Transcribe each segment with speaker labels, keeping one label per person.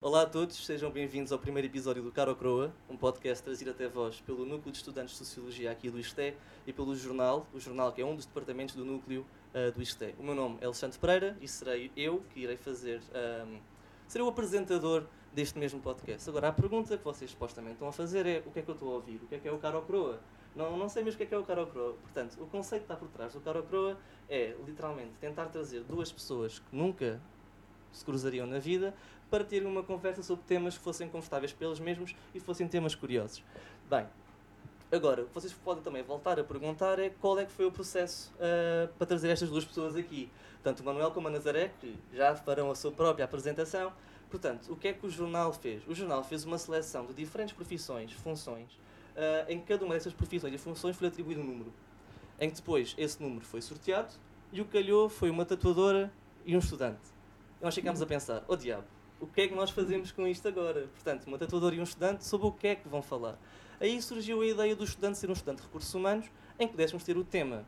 Speaker 1: Olá a todos, sejam bem-vindos ao primeiro episódio do Caro Croa, um podcast trazido até vós pelo Núcleo de Estudantes de Sociologia aqui do ISTE e pelo Jornal, o Jornal que é um dos departamentos do núcleo uh, do ISTE. O meu nome é Alexandre Pereira e serei eu que irei fazer, um, serei o apresentador deste mesmo podcast. Agora, a pergunta que vocês supostamente estão a fazer é o que é que eu estou a ouvir? O que é que é o Caro Croa? Não, não sei mesmo o que é que é o Caro Croa. Portanto, o conceito que está por trás do Caro Croa é, literalmente, tentar trazer duas pessoas que nunca se cruzariam na vida para terem uma conversa sobre temas que fossem confortáveis para eles mesmos e fossem temas curiosos. Bem, agora, o que vocês podem também voltar a perguntar é qual é que foi o processo uh, para trazer estas duas pessoas aqui. Tanto o Manuel como a Nazaré, que já farão a sua própria apresentação. Portanto, o que é que o jornal fez? O jornal fez uma seleção de diferentes profissões, funções, uh, em cada uma dessas profissões e funções foi atribuído um número. Em que depois esse número foi sorteado e o que calhou foi uma tatuadora e um estudante. E nós ficámos a pensar, oh diabo, o que é que nós fazemos com isto agora? Portanto, uma tatuadora e um estudante, sobre o que é que vão falar. Aí surgiu a ideia do estudante ser um estudante de recursos humanos, em que pudéssemos ter o tema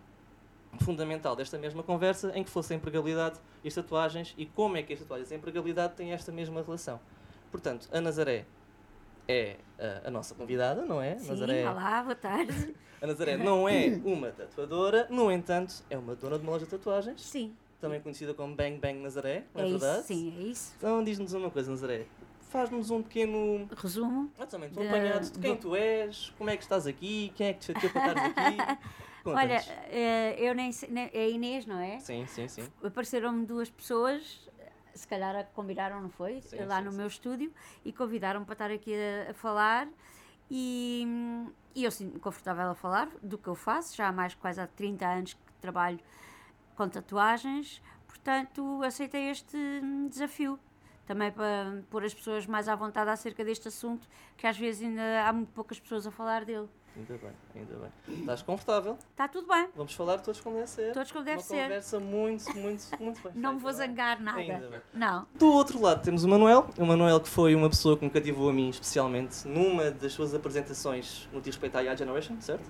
Speaker 1: fundamental desta mesma conversa, em que fosse a empregabilidade e as tatuagens, e como é que as tatuagens e a empregabilidade têm esta mesma relação. Portanto, a Nazaré é a, a nossa convidada, não é?
Speaker 2: Sim,
Speaker 1: Nazaré,
Speaker 2: olá, boa tarde.
Speaker 1: a Nazaré não é uma tatuadora, no entanto, é uma dona de uma loja de tatuagens,
Speaker 2: Sim,
Speaker 1: também conhecida como Bang Bang Nazaré, não é,
Speaker 2: é
Speaker 1: verdade?
Speaker 2: isso, sim, é isso.
Speaker 1: Então diz-nos uma coisa, Nazaré. Faz-nos um pequeno.
Speaker 2: Resumo.
Speaker 1: Exatamente, um
Speaker 2: De-
Speaker 1: apanhado de quem
Speaker 2: do-
Speaker 1: tu és, como é que estás aqui, quem é que te chateou para estares aqui.
Speaker 2: Olha, eh, eu nem sei, é a Inês, não é?
Speaker 1: Sim, sim, sim.
Speaker 2: Apareceram-me duas pessoas, se calhar a combinaram, não foi?
Speaker 1: Sim,
Speaker 2: Lá
Speaker 1: sim,
Speaker 2: no
Speaker 1: sim.
Speaker 2: meu estúdio e convidaram-me para estar aqui a, a falar. E, e eu sinto-me confortável a falar do que eu faço, já há mais quase há 30 anos que trabalho com tatuagens, portanto aceitei este desafio. Também para pôr as pessoas mais à vontade acerca deste assunto, que às vezes ainda há muito poucas pessoas a falar dele.
Speaker 1: Ainda bem, ainda bem. Estás confortável?
Speaker 2: Está tudo bem,
Speaker 1: Vamos falar todos como deve ser.
Speaker 2: todos como deve
Speaker 1: Uma
Speaker 2: ser.
Speaker 1: conversa muito, muito, muito bem
Speaker 2: Não me vou
Speaker 1: é?
Speaker 2: zangar nada.
Speaker 1: Ainda bem.
Speaker 2: Não.
Speaker 1: Do outro lado temos o Manuel. O Manuel que foi uma pessoa que me cativou a mim especialmente numa das suas apresentações no que respeito à IA Generation, certo?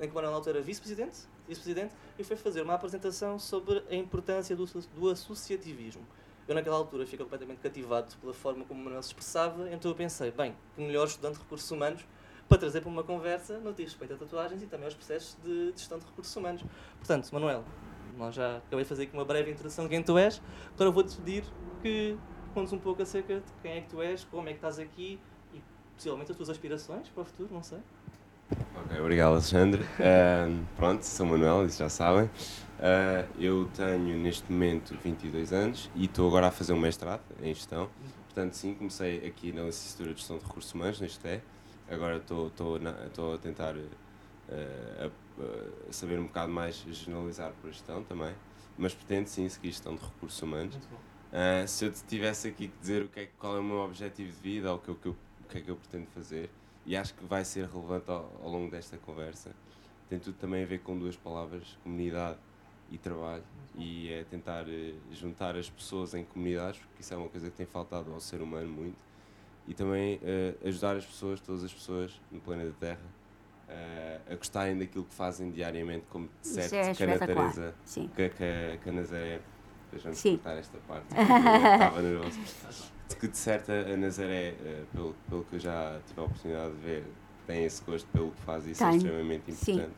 Speaker 1: Em que o Manuel na altura era vice-presidente, vice-presidente, e foi fazer uma apresentação sobre a importância do, do associativismo. Eu naquela altura fiquei completamente cativado pela forma como o Manuel se expressava, então eu pensei, bem, que melhor estudante de recursos humanos para trazer para uma conversa no que diz respeito a tatuagens e também aos processos de, gestão de recursos humanos. Portanto, Manuel, nós já acabei de fazer aqui uma breve introdução de quem tu és, agora vou-te pedir que contes um pouco acerca de quem é que tu és, como é que estás aqui e possivelmente as tuas aspirações para o futuro, não sei.
Speaker 3: Ok, obrigado Alexandre. Ahm, pronto, sou Manuel, isso já sabem. Ah, eu tenho neste momento 22 anos e estou agora a fazer um mestrado em gestão. Portanto, sim, comecei aqui na licenciatura de gestão de recursos humanos, neste é. Agora estou a tentar ah, a- a saber um bocado mais generalizar para a gestão também. Mas pretendo sim seguir gestão de recursos humanos. Ah, se eu te tivesse aqui que dizer o que é, qual é o meu objetivo de vida ou o que, o que eu- o que é que eu pretendo fazer, e acho que vai ser relevante ao, ao longo desta conversa, tem tudo também a ver com duas palavras: comunidade e trabalho. E é tentar eh, juntar as pessoas em comunidades, porque isso é uma coisa que tem faltado ao ser humano muito, e também eh, ajudar as pessoas, todas as pessoas no planeta Terra, eh, a gostarem daquilo que fazem diariamente, como certo
Speaker 2: é
Speaker 3: que a Nazaré. Depois vamos
Speaker 2: Sim.
Speaker 3: cortar esta parte. Estava nervoso. De que de certa a Nazaré, eh, pelo, pelo que eu já tive a oportunidade de ver, tem esse gosto pelo que faz e isso é extremamente
Speaker 2: Sim.
Speaker 3: importante.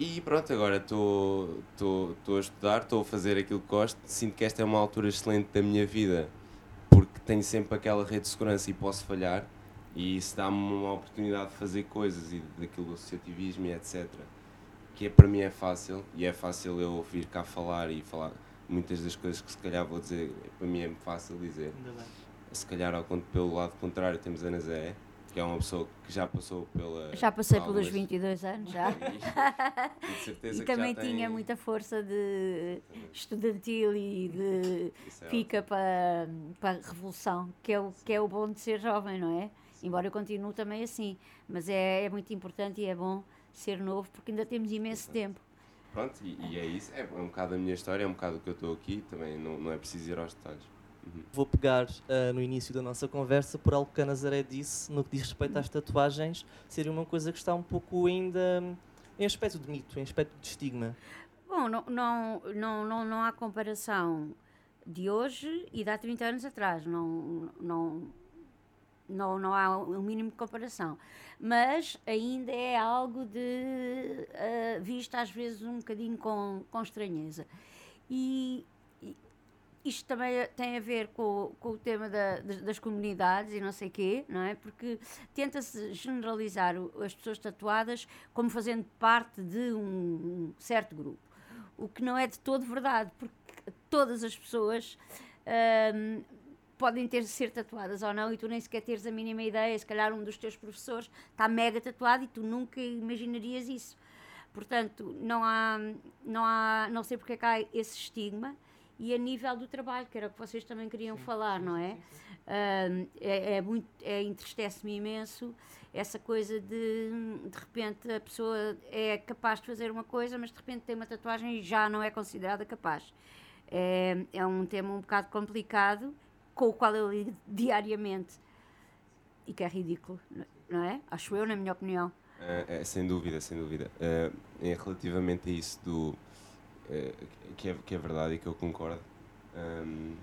Speaker 3: E pronto, agora estou estou- estou a estudar, estou a fazer aquilo que gosto. Sinto que esta é uma altura excelente da minha vida porque tenho sempre aquela rede de segurança e posso falhar. E isso dá-me uma oportunidade de fazer coisas e daquilo do associativismo e etc. Que é, para mim é fácil e é fácil eu vir cá falar e falar muitas das coisas que se calhar vou dizer, para mim é fácil dizer. Se calhar ao, pelo lado contrário temos a Nazé, que é uma pessoa que já passou pela.
Speaker 2: Já passei
Speaker 3: por
Speaker 2: pelos
Speaker 3: algumas-
Speaker 2: 22 anos, já.
Speaker 3: E, de certeza
Speaker 2: E
Speaker 3: que já
Speaker 2: também
Speaker 3: tem-
Speaker 2: tinha muita força de estudantil e de
Speaker 3: é
Speaker 2: pica para, para a revolução, que é, o, que é o bom de ser jovem, não é? Embora eu continue também assim. Mas é, é muito importante e é bom ser novo porque ainda temos imenso tempo.
Speaker 3: Pronto, e, e é isso. É, é um bocado a minha história, é um bocado o que eu estou aqui. Também não, não é preciso ir aos detalhes. Uhum.
Speaker 1: Vou pegar uh, no início da nossa conversa por algo que a Nazaré disse no que diz respeito às tatuagens, seria uma coisa que está um pouco ainda em aspecto de mito, em aspecto de estigma.
Speaker 2: Bom, não, não, não, não, não há comparação de hoje e de há 30 anos atrás. Não, não, não, não há um mínimo de comparação. Mas ainda é algo de uh, visto às vezes um bocadinho com, com estranheza. E, e isto também tem a ver com, com o tema da, das comunidades e não sei quê, não é? Porque tenta-se generalizar as pessoas tatuadas como fazendo parte de um, certo grupo. O que não é de todo verdade, porque todas as pessoas um, podem ter ser tatuadas ou não e tu nem sequer teres a mínima ideia. Se calhar um dos teus professores está mega tatuado e tu nunca imaginarias isso. Portanto, não há, não há, não sei porque é que há esse estigma e a nível do trabalho, que era o que vocês também queriam sim, falar, sim, não é? Sim, é, é, muito, é, entristece-me imenso essa coisa de de repente a pessoa é capaz de fazer uma coisa, mas de repente tem uma tatuagem e já não é considerada capaz. É, é um tema um bocado complicado, com o qual eu lido diariamente e que é ridículo, não é? Acho eu, na minha opinião.
Speaker 3: É, é sem dúvida, sem dúvida. É, é relativamente a isso do. É, que, é, que é verdade e que eu concordo. Um,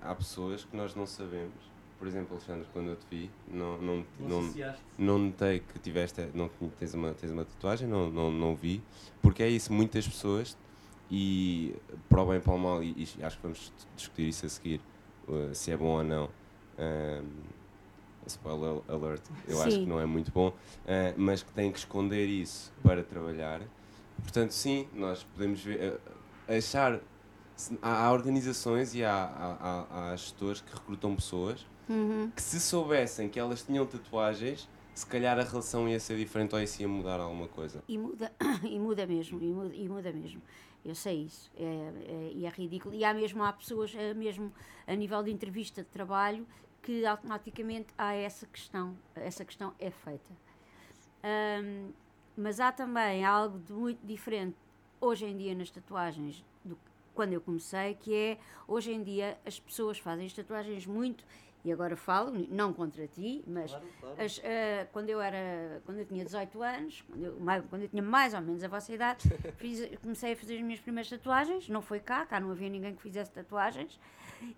Speaker 3: há pessoas que nós não sabemos. Por exemplo, Alexandre, quando eu te vi, não, não,
Speaker 1: não,
Speaker 3: não, não notei que tiveste, não, tens, uma, tens uma tatuagem, não, não, não vi. Porque é isso, muitas pessoas e para o bem e para o mal, e, e acho que vamos discutir isso a seguir, uh, se é bom ou não. Um, spoiler alert, eu sim. acho que não é muito bom, uh, mas que tem que esconder isso para trabalhar. Portanto, sim, nós podemos ver, uh, achar. Há, há, organizações e há, há, há, gestores que recrutam pessoas
Speaker 2: uhum.
Speaker 3: que, se soubessem que elas tinham tatuagens, se calhar a relação ia ser diferente ou isso ia mudar alguma coisa.
Speaker 2: E muda, e muda mesmo, e muda, e muda mesmo. Eu sei isso, é, é, é ridículo. E há mesmo há pessoas, é mesmo a nível de entrevista de trabalho, que automaticamente há essa questão, essa questão é feita. Um, mas há também algo de muito diferente hoje em dia nas tatuagens do quando eu comecei, que é hoje em dia as pessoas fazem as tatuagens muito e agora falo, não contra ti, mas
Speaker 1: claro, claro.
Speaker 2: As, uh, quando eu era, quando eu tinha 18 anos, quando eu, mais, quando eu tinha mais ou menos a vossa idade, fiz, comecei a fazer as minhas primeiras tatuagens, não foi cá, cá não havia ninguém que fizesse tatuagens,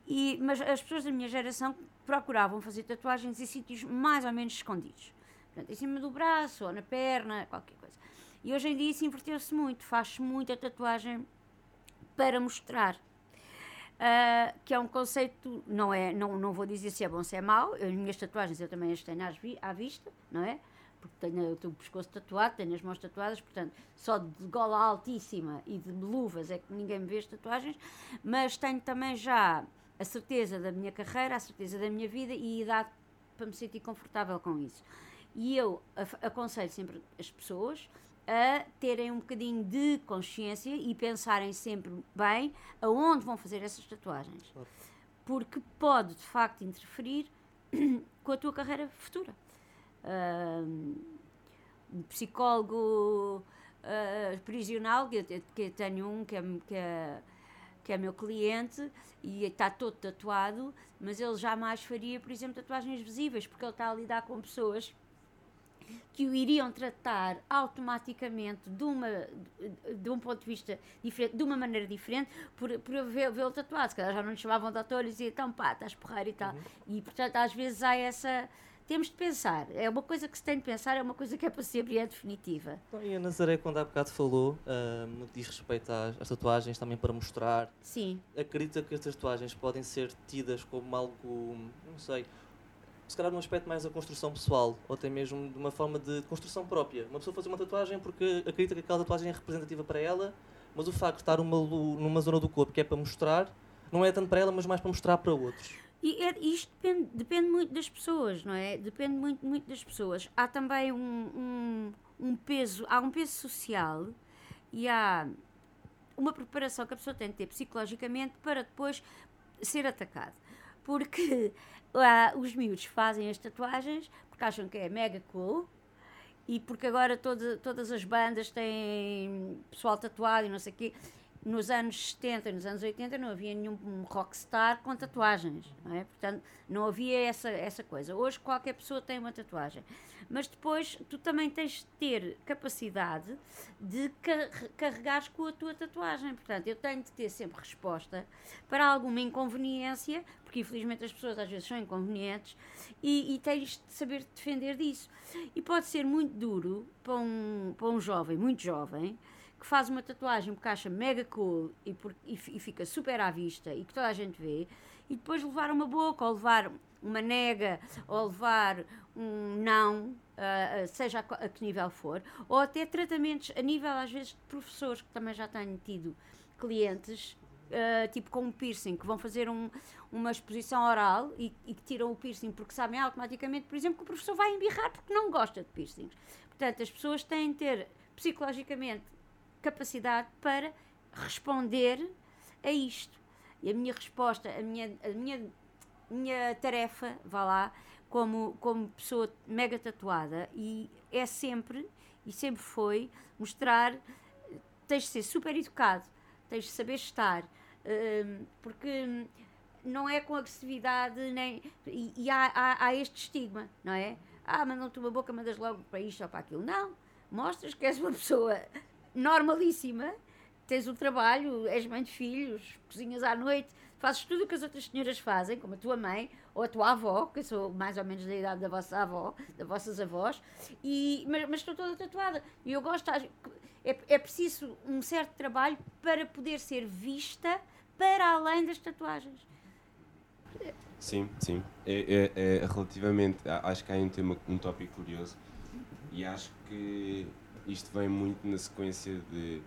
Speaker 2: e, mas as pessoas da minha geração procuravam fazer tatuagens em sítios mais ou menos escondidos, portanto, em cima do braço ou na perna, qualquer coisa. E hoje em dia isso inverteu-se muito, faz-se muita tatuagem para mostrar uh, que é um conceito, não, é, não, não vou dizer se é bom se é mau, as minhas tatuagens eu também as tenho à vista, não é? Porque tenho, tenho o pescoço tatuado, tenho as mãos tatuadas, portanto, só de gola altíssima e de luvas é que ninguém me vê as tatuagens, mas tenho também já a certeza da minha carreira, a certeza da minha vida e a idade para me sentir confortável com isso. E eu aconselho sempre as pessoas a terem um bocadinho de consciência e pensarem sempre bem aonde vão fazer essas tatuagens. Porque pode, de facto, interferir com a tua carreira futura. Um psicólogo uh, prisional, que eu, que eu tenho um que é, que é, que é meu cliente e está todo tatuado, mas ele jamais faria, por exemplo, tatuagens visíveis, porque ele está a lidar com pessoas que o iriam tratar automaticamente de, uma, de um ponto de vista diferente, de uma maneira diferente, por, por vê-lo tatuado. Se calhar já não lhe chamavam de ator e diziam, então pá, estás porreiro e tal. Uhum. E portanto, às vezes há essa. Temos de pensar, é uma coisa que se tem de pensar, é uma coisa que é para sempre e é definitiva.
Speaker 1: Então, e a Nazaré, quando há bocado falou, uh, no que diz respeito às, às, tatuagens, também para mostrar,
Speaker 2: Sim.
Speaker 1: acredita que as tatuagens podem ser tidas como algo, não sei, se calhar num aspecto mais da construção pessoal, ou até mesmo de uma forma de construção própria. Uma pessoa fazer uma tatuagem porque acredita que aquela tatuagem é representativa para ela, mas o facto de estar uma, numa zona do corpo que é para mostrar, não é tanto para ela, mas mais para mostrar para outros.
Speaker 2: E é, isto depende, depende, muito das pessoas, não é? Depende muito, muito das pessoas. Há também um, um, um peso, há um peso social e há uma preparação que a pessoa tem de ter psicologicamente para depois ser atacado. Porque os miúdos fazem as tatuagens porque acham que é mega cool e porque agora todo, todas as bandas têm pessoal tatuado e não sei o quê. Nos anos 70 e nos anos 80 não havia nenhum rockstar com tatuagens, não é? Portanto, não havia essa, essa coisa. Hoje qualquer pessoa tem uma tatuagem. Mas depois tu também tens de ter capacidade de car carregares com a tua tatuagem. Portanto, eu tenho de ter sempre resposta para alguma inconveniência, porque infelizmente as pessoas às vezes são inconvenientes, e, e tens de saber defender disso. E pode ser muito duro para um, para um jovem, muito jovem, que faz uma tatuagem porque acha mega cool e, por, e, e, fica super à vista e que toda a gente vê, e depois levar uma boca ou levar uma nega ou levar um não, uh, seja a, a, que nível for, ou até tratamentos a nível, às vezes, de professores que também já tenho tido clientes. Uh, tipo com um piercing, que vão fazer um, uma exposição oral e, e, que tiram o piercing porque sabem automaticamente, por exemplo, que o professor vai embirrar porque não gosta de piercings. Portanto, as pessoas têm de ter psicologicamente capacidade para responder a isto. E a minha resposta, a minha, a minha, minha tarefa, vá lá, como, como pessoa mega tatuada, e é sempre, e sempre foi, mostrar, tens de ser super educado, tens de saber estar, hum, porque não é com agressividade, nem, e, e há, há, há, este estigma, não é? Ah, mandam-te uma boca, mandas logo para isto ou para aquilo. Não, mostras que és uma pessoa normalíssima, tens o trabalho, és mãe de filhos, cozinhas à noite, fazes tudo o que as outras senhoras fazem, como a tua mãe ou a tua avó, que eu sou mais ou menos da idade da vossa avó, das vossas avós, e, mas, mas estou toda tatuada. E eu gosto, é, é preciso um certo trabalho para poder ser vista para além das tatuagens.
Speaker 3: Sim, sim. É, é, é, relativamente, acho que há um tema, um tópico curioso e acho que isto vem muito na sequência de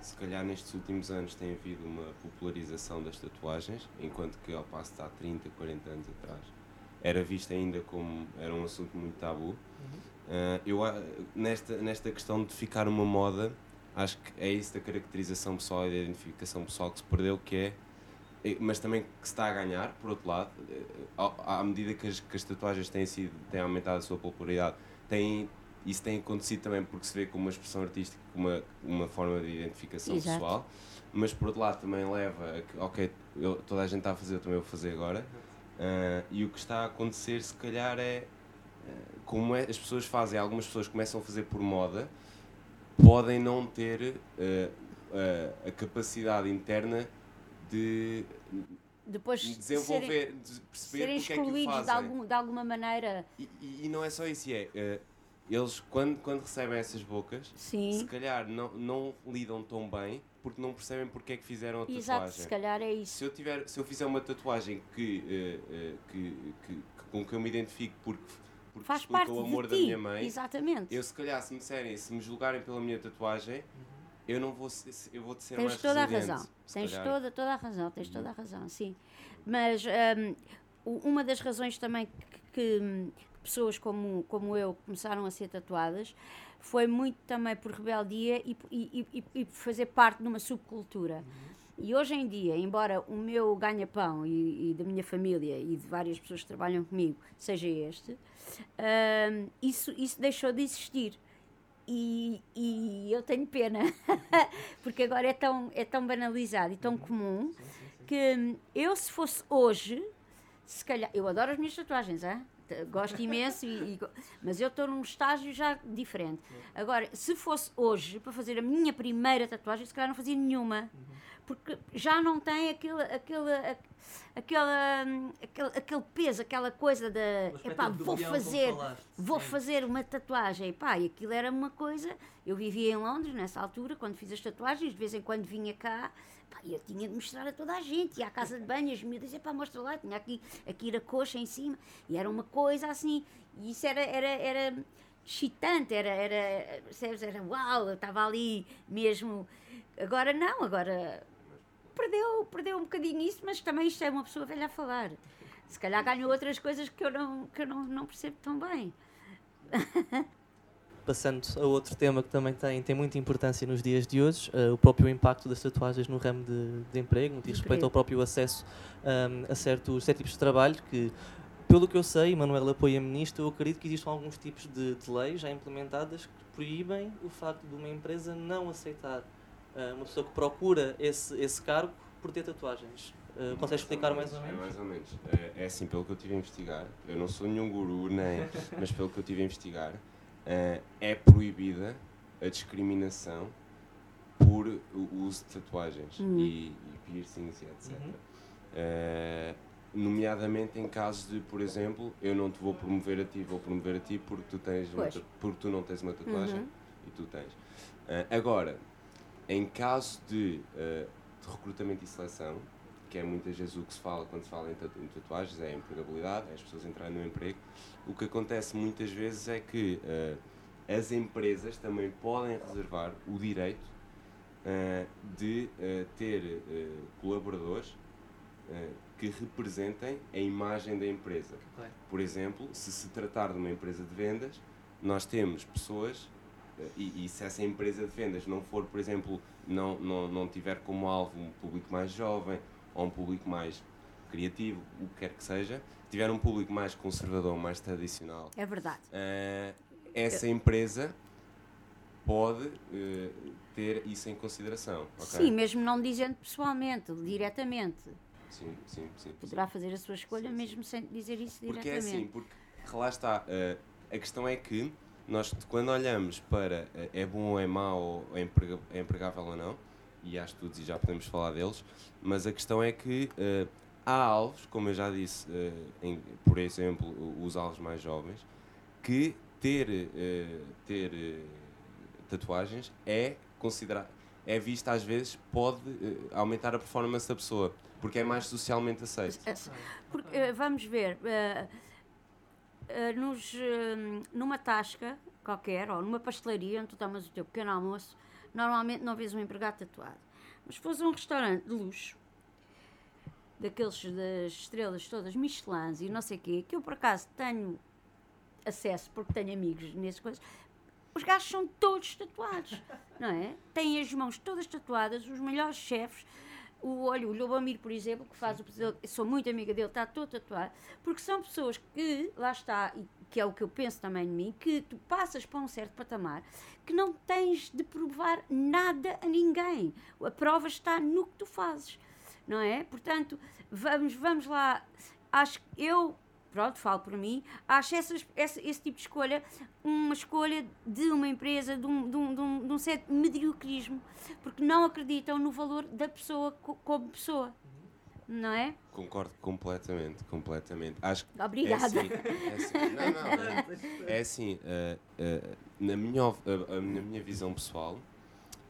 Speaker 3: se calhar nestes últimos anos tem havido uma popularização das tatuagens, enquanto que ao passo de há 30, 40 anos atrás era visto ainda como era um assunto muito tabu. Uhum. Uh, eu, nesta, nesta questão de ficar uma moda, acho que é isso da caracterização pessoal e da identificação pessoal que se perdeu, que é mas também que se está a ganhar, por outro lado, eh, à medida que as, que as tatuagens têm, sido, têm aumentado a sua popularidade, têm, isso tem acontecido também porque se vê como uma expressão artística, como uma, uma forma de identificação Exato. pessoal, mas por outro lado também leva a que, ok, eu, toda a gente está a fazer, eu também vou fazer agora, uh, e o que está a acontecer se calhar é, uh, como é, as pessoas fazem, algumas pessoas começam a fazer por moda, podem não ter uh, a capacidade interna de
Speaker 2: depois
Speaker 3: desenvolver, serem, de perceber
Speaker 2: serem excluídos
Speaker 3: é
Speaker 2: de, algum, de alguma maneira.
Speaker 3: E, e, não é só isso, é eles quando, quando recebem essas bocas,
Speaker 2: Sim.
Speaker 3: se calhar não, não lidam tão bem porque não percebem porque é que fizeram a tatuagem.
Speaker 2: Exato, se calhar é isso.
Speaker 3: Se eu, tiver, se eu fizer uma tatuagem que, uh, uh, que, que, que, com que eu me identifico porque, porque
Speaker 2: Faz parte
Speaker 3: o amor
Speaker 2: da
Speaker 3: minha mãe,
Speaker 2: Exatamente.
Speaker 3: eu se calhar se me disserem, se me julgarem pela minha tatuagem, uhum eu não vou eu vou te ser
Speaker 2: tens
Speaker 3: mais
Speaker 2: toda a razão tens toda toda a razão tens toda a razão sim mas um, uma das razões também que, que, pessoas como como eu começaram a ser tatuadas foi muito também por rebeldia e, e, e, e fazer parte de uma subcultura uhum. E hoje em dia, embora o meu ganha-pão e, e, da minha família e de várias pessoas que trabalham comigo seja este, um, isso, isso deixou de existir. E, e eu tenho pena, porque agora é tão, é tão banalizado e tão comum que eu, se fosse hoje, se calhar. Eu adoro as minhas tatuagens, hein? Gosto imenso, e, e, mas eu estou num estágio já diferente. Agora, se fosse hoje para fazer a minha primeira tatuagem, se calhar não fazia nenhuma porque já não tem aquele, aquele, aquele, aquele, aquele peso, aquela coisa de epá, vou fazer, vou fazer uma tatuagem. Epá, e aquilo era uma coisa. Eu vivia em Londres nessa altura, quando fiz as tatuagens, de vez em quando vinha cá. E eu tinha de mostrar a toda a gente, ia à casa de banho, as miúdas, epá, mostra lá, tinha aqui, aqui a coxa em cima, e era uma coisa assim, e isso era, era, era excitante, era, era, era uau, eu estava ali mesmo. Agora não, agora perdeu, perdeu um bocadinho isso, mas também isto é uma pessoa velha a falar. Se calhar ganhou outras coisas que eu não, que eu não, não percebo tão bem.
Speaker 1: Passando a outro tema que também tem, tem muita importância nos dias de hoje, uh, o próprio impacto das tatuagens no ramo de, de emprego, no que diz respeito ao próprio acesso um, a certos, certos tipos de trabalho, que pelo que eu sei, Manuel apoia-me nisto, eu acredito que existam alguns tipos de, de leis já implementadas que proíbem o facto de uma empresa não aceitar uh, uma pessoa que procura esse, esse cargo por ter tatuagens. Uh, consegues explicar mais ou
Speaker 3: É
Speaker 1: menos?
Speaker 3: mais ou menos. É, é assim, pelo que eu tive a investigar, eu não sou nenhum guru, nem, mas pelo que eu tive a investigar, eh, é proibida a discriminação por o uso de tatuagens
Speaker 2: Hum.
Speaker 3: e, e piercings e etc.
Speaker 1: Uhum.
Speaker 3: Eh, nomeadamente em casos de, por exemplo, eu não te vou promover a ti, vou promover a ti porque tu, tens porque tu não tens uma tatuagem
Speaker 2: Uhum.
Speaker 3: e tu tens. Eh, agora, em caso de, eh, de recrutamento e seleção, que é muitas vezes o que se fala quando se fala em, tatu- em tatuagens, é a empregabilidade, é as pessoas entrarem no emprego. O que acontece muitas vezes é que eh, as empresas também podem reservar o direito eh, de eh, ter colaboradores que representem a imagem da empresa.
Speaker 1: Ok.
Speaker 3: Por exemplo, se se tratar de uma empresa de vendas, nós temos pessoas e, e se essa empresa de vendas não for, por exemplo, não, não, não tiver como alvo um público mais jovem ou um público mais criativo, o que quer que seja, tiver um público mais conservador, mais tradicional,
Speaker 2: É verdade.
Speaker 3: eh, essa empresa pode eh, ter isso em consideração. ok?
Speaker 2: Sim, mesmo não dizendo pessoalmente, diretamente.
Speaker 3: sim, sim, sim, sim.
Speaker 2: Poderá fazer a sua escolha
Speaker 3: Sim, sim.
Speaker 2: mesmo sem dizer isso
Speaker 3: Porque é
Speaker 2: diretamente.
Speaker 3: assim, porque lá está, eh, a questão é que nós quando olhamos para eh, é bom ou é mau, é emprega- é empregável ou não, e há estudos e já podemos falar deles, mas a questão é que há alvos, como eu já disse, eh, em- por exemplo, os alvos mais jovens, que ter, eh, ter eh, tatuagens é considerado, é visto às vezes, pode aumentar a performance da pessoa, porque é mais socialmente aceito.
Speaker 2: Porque, vamos ver, nos, numa tasca qualquer, ou numa pastelaria, onde tu tomas o teu pequeno almoço, normalmente não vês um empregado tatuado. Mas se fores a um restaurante de luxo, daqueles das estrelas todas, Michelins e não sei o quê, que eu por acaso tenho acesso, porque tenho amigos nessas coisas, os gajos são todos tatuados, não é? Têm as mãos todas tatuadas, os melhores chefes. O, olha, o Lobomir, por exemplo, que faz o sou muito amiga dele, está todo tatuado, porque são pessoas que, lá está, e que é o que eu penso também de mim, que tu passas para um certo patamar que não tens de provar nada a ninguém. A prova está no que tu fazes, não é? Portanto, vamos, vamos lá. Acho que eu, pronto, falo por mim, acho essas, esse, esse tipo de escolha uma escolha de uma empresa, de um, de um, de um, de um certo mediocrismo, porque não acreditam no valor da pessoa co- como pessoa, não é?
Speaker 3: Concordo completamente, completamente. Acho que
Speaker 2: Obrigada.
Speaker 3: É assim, é assim. Não, não, é, é assim, eh, eh, na, minha, eh, eh, na minha visão pessoal,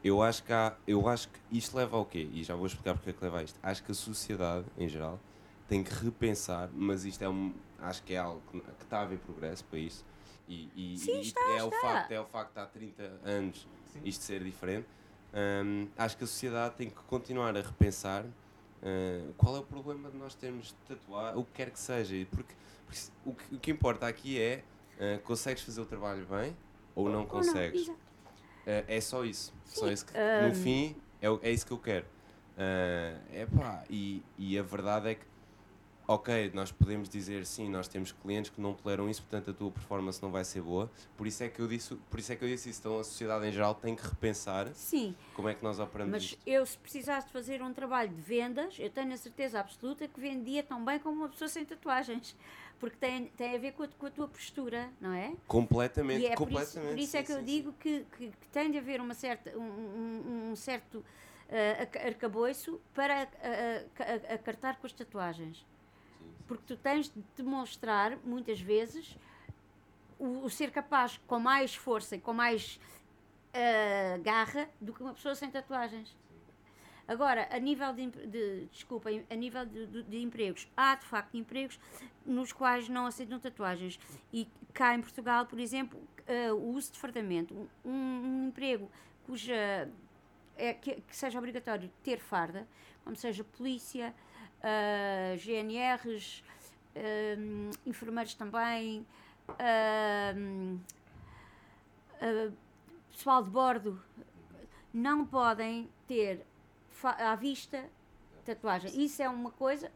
Speaker 3: eu acho que há, eu acho que isto leva ao quê? E já vou explicar porque é que leva a isto. Acho que a sociedade, em geral, tem que repensar, mas isto é um, acho que é algo que, que está a haver progresso para isso. E, e,
Speaker 2: Sim,
Speaker 3: e
Speaker 2: está,
Speaker 3: é, O
Speaker 2: está.
Speaker 3: facto, é o facto de há 30 anos isto ser diferente. Hum, acho que a sociedade tem que continuar a repensar uh, qual é o problema de nós termos de tatuar, o que quer que seja. e Porque, porque o, que, o que importa aqui é uh, consegues fazer o trabalho bem ou não
Speaker 2: Ou não,
Speaker 3: consegues.
Speaker 2: exato.
Speaker 3: Uh, é só isso. Só isso que,
Speaker 2: hum.
Speaker 3: No fim, é, é isso que eu quero. Uh, epá, e, e a verdade é que, ok, nós podemos dizer sim, nós temos clientes que não toleram isso, portanto a tua performance não vai ser boa. Por isso é que eu disse, por isso é que eu disse isso. Então a sociedade em geral tem que repensar
Speaker 2: Sim,
Speaker 3: como é que nós operamos
Speaker 2: mas
Speaker 3: isto.
Speaker 2: eu se precisasse de fazer um trabalho de vendas, eu tenho a certeza absoluta que vendia tão bem como uma pessoa sem tatuagens, porque tem, tem a ver com a, com a tua postura, não é?
Speaker 3: Completamente,
Speaker 2: E é por isso,
Speaker 3: completamente.
Speaker 2: por isso é
Speaker 3: sim,
Speaker 2: que eu
Speaker 3: sim,
Speaker 2: digo que, que, que tem de haver uma certa, um, um- certo aca- arcabouço para aca- acartar com as tatuagens.
Speaker 3: Sim, sim.
Speaker 2: Porque tu tens de demonstrar, muitas vezes, o, o ser capaz com mais força e com mais eh, garra do que uma pessoa sem tatuagens. Agora, a nível de, de desculpem, a nível de, de- de empregos, há de facto empregos nos quais não aceitam tatuagens. E cá em Portugal, por exemplo, eh, o uso de fardamento, um, um emprego cuja é, que, que seja obrigatório ter farda, como seja polícia, ah, GNRs, ah, enfermeiros também, ah, pessoal de bordo, não podem ter à vista tatuagem. Isso é uma coisa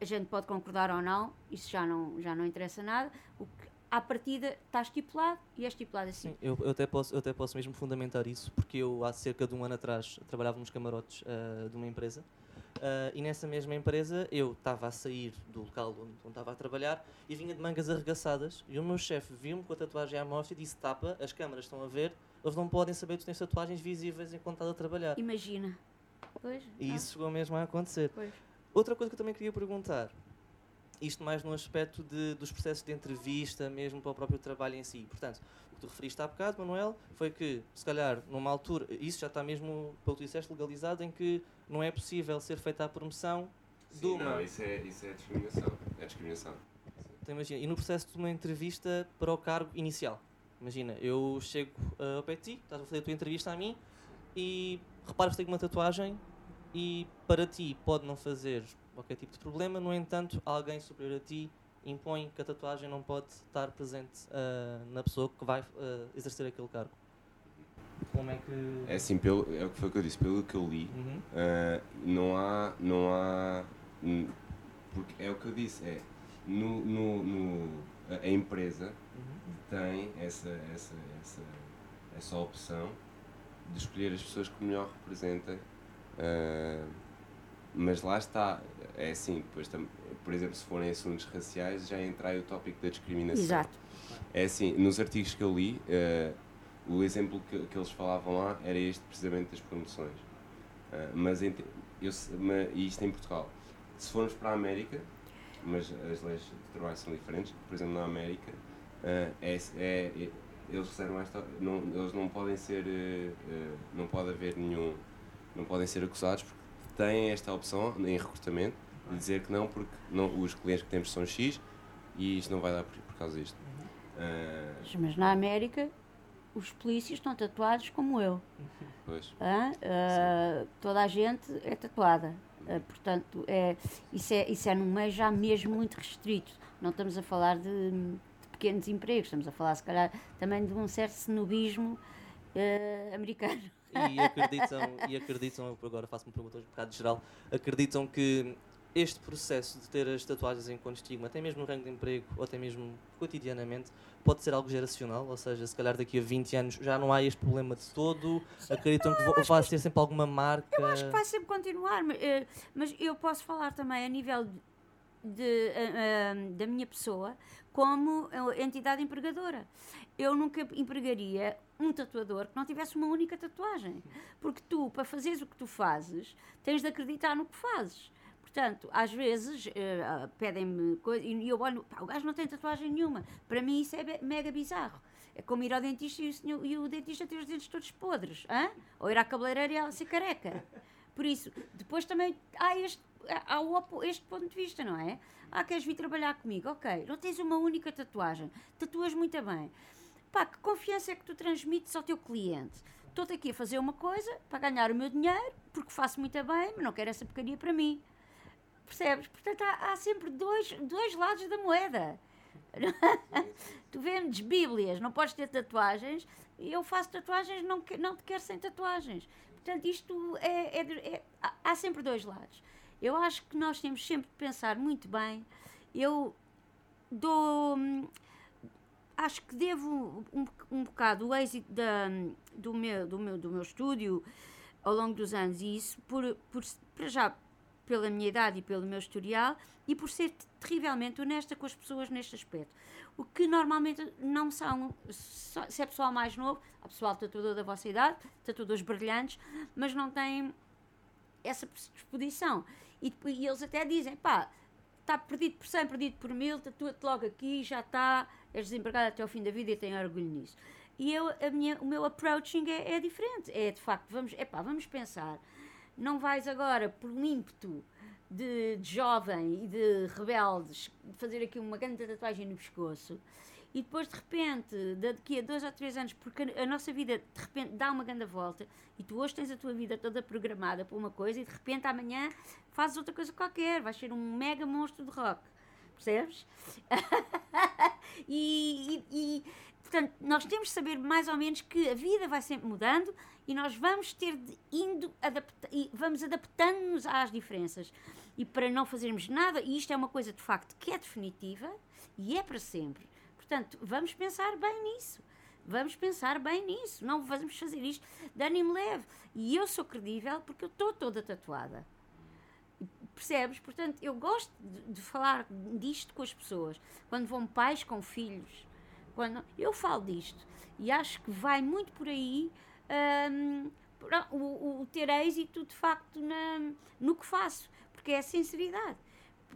Speaker 2: a gente pode concordar ou não, isso já não, já não interessa nada. O que à partida está estipulado e é estipulado assim.
Speaker 1: Sim, eu, eu, até posso, eu até posso mesmo fundamentar isso, porque eu há cerca de um ano atrás trabalhava nos camarotes uh, de uma empresa uh, e nessa mesma empresa eu estava a sair do local onde, estava a trabalhar e vinha de mangas arregaçadas e o meu chefe viu-me com a tatuagem à mostra e disse: Tapa, as câmaras estão a ver, eles não podem saber que tu tens tatuagens visíveis enquanto estás a trabalhar.
Speaker 2: Imagina. Pois,
Speaker 1: e
Speaker 2: ah,
Speaker 1: isso chegou mesmo a acontecer.
Speaker 2: pois.
Speaker 1: Outra coisa que eu também queria perguntar, isto mais no aspecto de, dos processos de entrevista, mesmo para o próprio trabalho em si. Portanto, o que tu referiste há bocado, Manuel, foi que, se calhar, numa altura, isso já está mesmo, pelo que tu disseste, legalizado, em que não é possível ser feita a promoção de
Speaker 3: Sim,
Speaker 1: uma.
Speaker 3: não, isso é, isso é discriminação. É discriminação.
Speaker 1: Então, imagina, e no processo de uma entrevista para o cargo inicial. Imagina, eu chego uh, ao pé de ti, estás a fazer a tua entrevista a mim e reparas que tenho uma tatuagem e para ti pode não fazer qualquer tipo de problema, no entanto, alguém superior a ti impõe que a tatuagem não pode estar presente uh, na pessoa que vai uh, exercer aquele cargo. Como é que.
Speaker 3: É assim, pelo, é o que foi que eu disse, pelo que eu li,
Speaker 1: Uhum.
Speaker 3: Uh, não há não há porque é o que eu disse é no, no, no- a, empresa
Speaker 1: Uhum.
Speaker 3: tem essa, essa, essa, essa opção de escolher as pessoas que melhor representem mas lá está é assim tam- por exemplo se forem assuntos raciais já entra aí o tópico da discriminação
Speaker 2: Exato.
Speaker 3: é assim, nos artigos que eu li, eh, o exemplo que, que eles falavam lá era este precisamente das promoções. Ah, mas, em eu, se- ma- e isto em Portugal. Se formos para a América, mas as leis de trabalho são diferentes, por exemplo, na América, ah, é, é- eles fizeram esta. Não, eles não podem ser. não pode haver nenhum. Não podem ser acusados têm esta opção em recrutamento de dizer que não, porque não, os clientes que temos são X e isto não vai dar por, por causa disto. Ah,
Speaker 2: Mas na América, os polícias estão tatuados como eu.
Speaker 3: pois.
Speaker 2: Ah, toda a gente é tatuada. Ah, portanto, é, isso, é, isso é num meio já mesmo muito restrito. Não estamos a falar de, de pequenos empregos, estamos a falar, se calhar, também de um certo snobismo ah, americano.
Speaker 1: E acreditam, e acreditam, agora faço uma pergunta um bocado geral, acreditam que este processo de ter as tatuagens enquanto estigma, até mesmo no rango de emprego, ou até mesmo cotidianamente, pode ser algo geracional, ou seja, se calhar daqui a 20 anos já não há este problema de todo, acreditam que vai ser sempre alguma marca.
Speaker 2: Eu acho que vai sempre continuar, eh, mas eu posso falar também a nível de, ah, ah, da minha pessoa como eh, entidade empregadora. Eu nunca empregaria um tatuador que não tivesse uma única tatuagem. Porque tu, para fazeres o que tu fazes, tens de acreditar no que fazes. Portanto, às vezes ah, pedem-me coisas e eu olho, pá, o gajo não tem tatuagem nenhuma. Para mim isso é mega bizarro. É como ir ao dentista e o, senhor- e o dentista ter os dentes todos podres. hã? Ou ir à cabeleireira e ela ser careca. Por isso, depois também há este, há este ponto de vista, não é? Ah, queres vir trabalhar comigo? Ok, não tens uma única tatuagem, tatuas muito bem. Pá, que confiança é que tu transmites ao teu cliente? Estou aqui a fazer uma coisa para ganhar o meu dinheiro, porque faço muito bem, mas não quero essa porcaria para mim. Percebes? Portanto, há, há sempre dois, dois lados da moeda. tu vendes bíblias, não podes ter tatuagens, eu faço tatuagens, não, não te quero sem tatuagens. Portanto, isto é, é é- há sempre dois lados. Eu acho que nós temos sempre de pensar muito bem. Eu dou. hum, Acho que devo um, um bocado o êxito da, do, meu, do, meu, do meu estúdio ao longo dos anos, e isso por, por, para já pela minha idade e pelo meu historial, e por ser terrivelmente honesta com as pessoas neste aspecto. O que normalmente não são, se é pessoal mais novo, há pessoal tatuador da vossa idade, tatuadores brilhantes, mas não têm essa predisposição. E, e eles até dizem, pá, está perdido por 100, perdido por mil, tatua-te logo aqui, já está, és desempregado até ao fim da vida e tenho orgulho nisso. E eu, a minha, o meu approaching é, é diferente. É de facto, vamos, epá, vamos pensar. Não vais agora, por um ímpeto de, de jovem e de rebeldes, fazer aqui uma grande tatuagem no pescoço e depois de repente, daqui a dois ou três anos, porque a nossa vida de repente dá uma grande volta e tu hoje tens a tua vida toda programada para uma coisa e de repente amanhã fazes outra coisa qualquer, vais ser um mega monstro de rock. Percebes? e, e- e, portanto, nós temos de saber mais ou menos que a vida vai sempre mudando e nós vamos ter de indo adapta vamos adaptando-nos às diferenças. E para não fazermos nada, e isto é uma coisa de facto que é definitiva e é para sempre. Portanto, vamos pensar bem nisso. Vamos pensar bem nisso. Não vamos fazer isto de ânimo leve. E eu sou credível porque eu estou toda tatuada. Percebes? Portanto, eu gosto de, de, falar disto com as pessoas. Quando vão pais com filhos. Quando, eu falo disto. E acho que vai muito por aí um, o, o, ter êxito, de facto, na, no que faço. Porque é a sinceridade